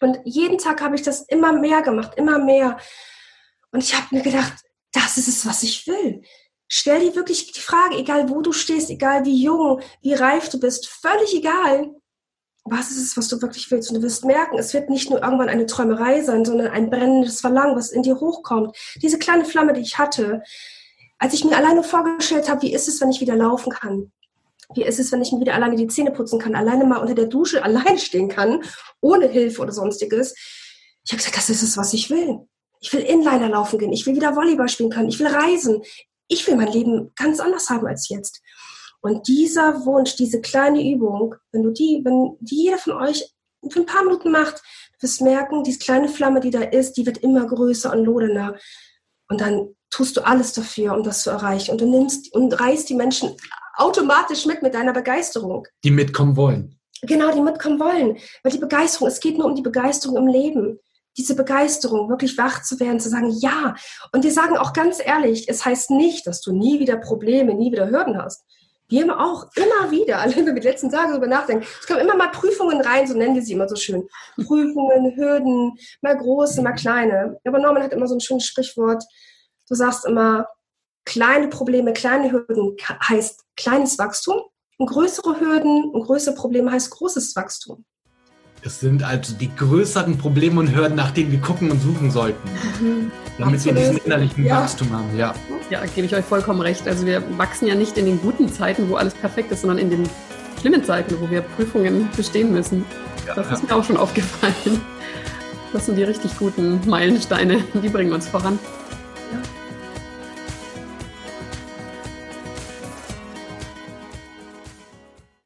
Und jeden Tag habe ich das immer mehr gemacht, immer mehr. Und ich habe mir gedacht, das ist es, was ich will. Stell dir wirklich die Frage, egal wo du stehst, egal wie jung, wie reif du bist, völlig egal, was ist es, was du wirklich willst. Und du wirst merken, es wird nicht nur irgendwann eine Träumerei sein, sondern ein brennendes Verlangen, was in dir hochkommt. Diese kleine Flamme, die ich hatte, als ich mir alleine vorgestellt habe, wie ist es, wenn ich wieder laufen kann? Wie ist es, wenn ich mir wieder alleine die Zähne putzen kann, alleine mal unter der Dusche allein stehen kann, ohne Hilfe oder sonstiges? Ich habe gesagt, das ist es, was ich will. Ich will Inliner laufen gehen. Ich will wieder Volleyball spielen können. Ich will reisen. Ich will mein Leben ganz anders haben als jetzt. Und dieser Wunsch, diese kleine Übung, wenn du die, wenn die jeder von euch für ein paar Minuten macht, du wirst merken, diese kleine Flamme, die da ist, die wird immer größer und lodernder. Und dann tust du alles dafür, um das zu erreichen. Und du nimmst und reißt die Menschen automatisch mit mit deiner Begeisterung. Die mitkommen wollen. Genau, die mitkommen wollen. Weil die Begeisterung, es geht nur um die Begeisterung im Leben. Diese Begeisterung, wirklich wach zu werden, zu sagen, ja. Und wir sagen auch ganz ehrlich, es heißt nicht, dass du nie wieder Probleme, nie wieder Hürden hast. Wir haben auch immer wieder, alle wenn wir die letzten Tage darüber nachdenken, es kommen immer mal Prüfungen rein, so nennen wir sie immer so schön. Prüfungen, Hürden, mal große, mal kleine. Aber Norman hat immer so ein schönes Sprichwort. Du sagst immer, kleine Probleme, kleine Hürden heißt kleines Wachstum und größere Hürden und größere Probleme heißt großes Wachstum. Es sind also die größeren Probleme und Hürden, nach denen wir gucken und suchen sollten. Mhm. Damit Absolut. wir diesen innerlichen ja. Wachstum haben, ja. Ja, gebe ich euch vollkommen recht. Also wir wachsen ja nicht in den guten Zeiten, wo alles perfekt ist, sondern in den schlimmen Zeiten, wo wir Prüfungen bestehen müssen. Ja, das ist mir auch schon aufgefallen. Das sind die richtig guten Meilensteine, die bringen uns voran.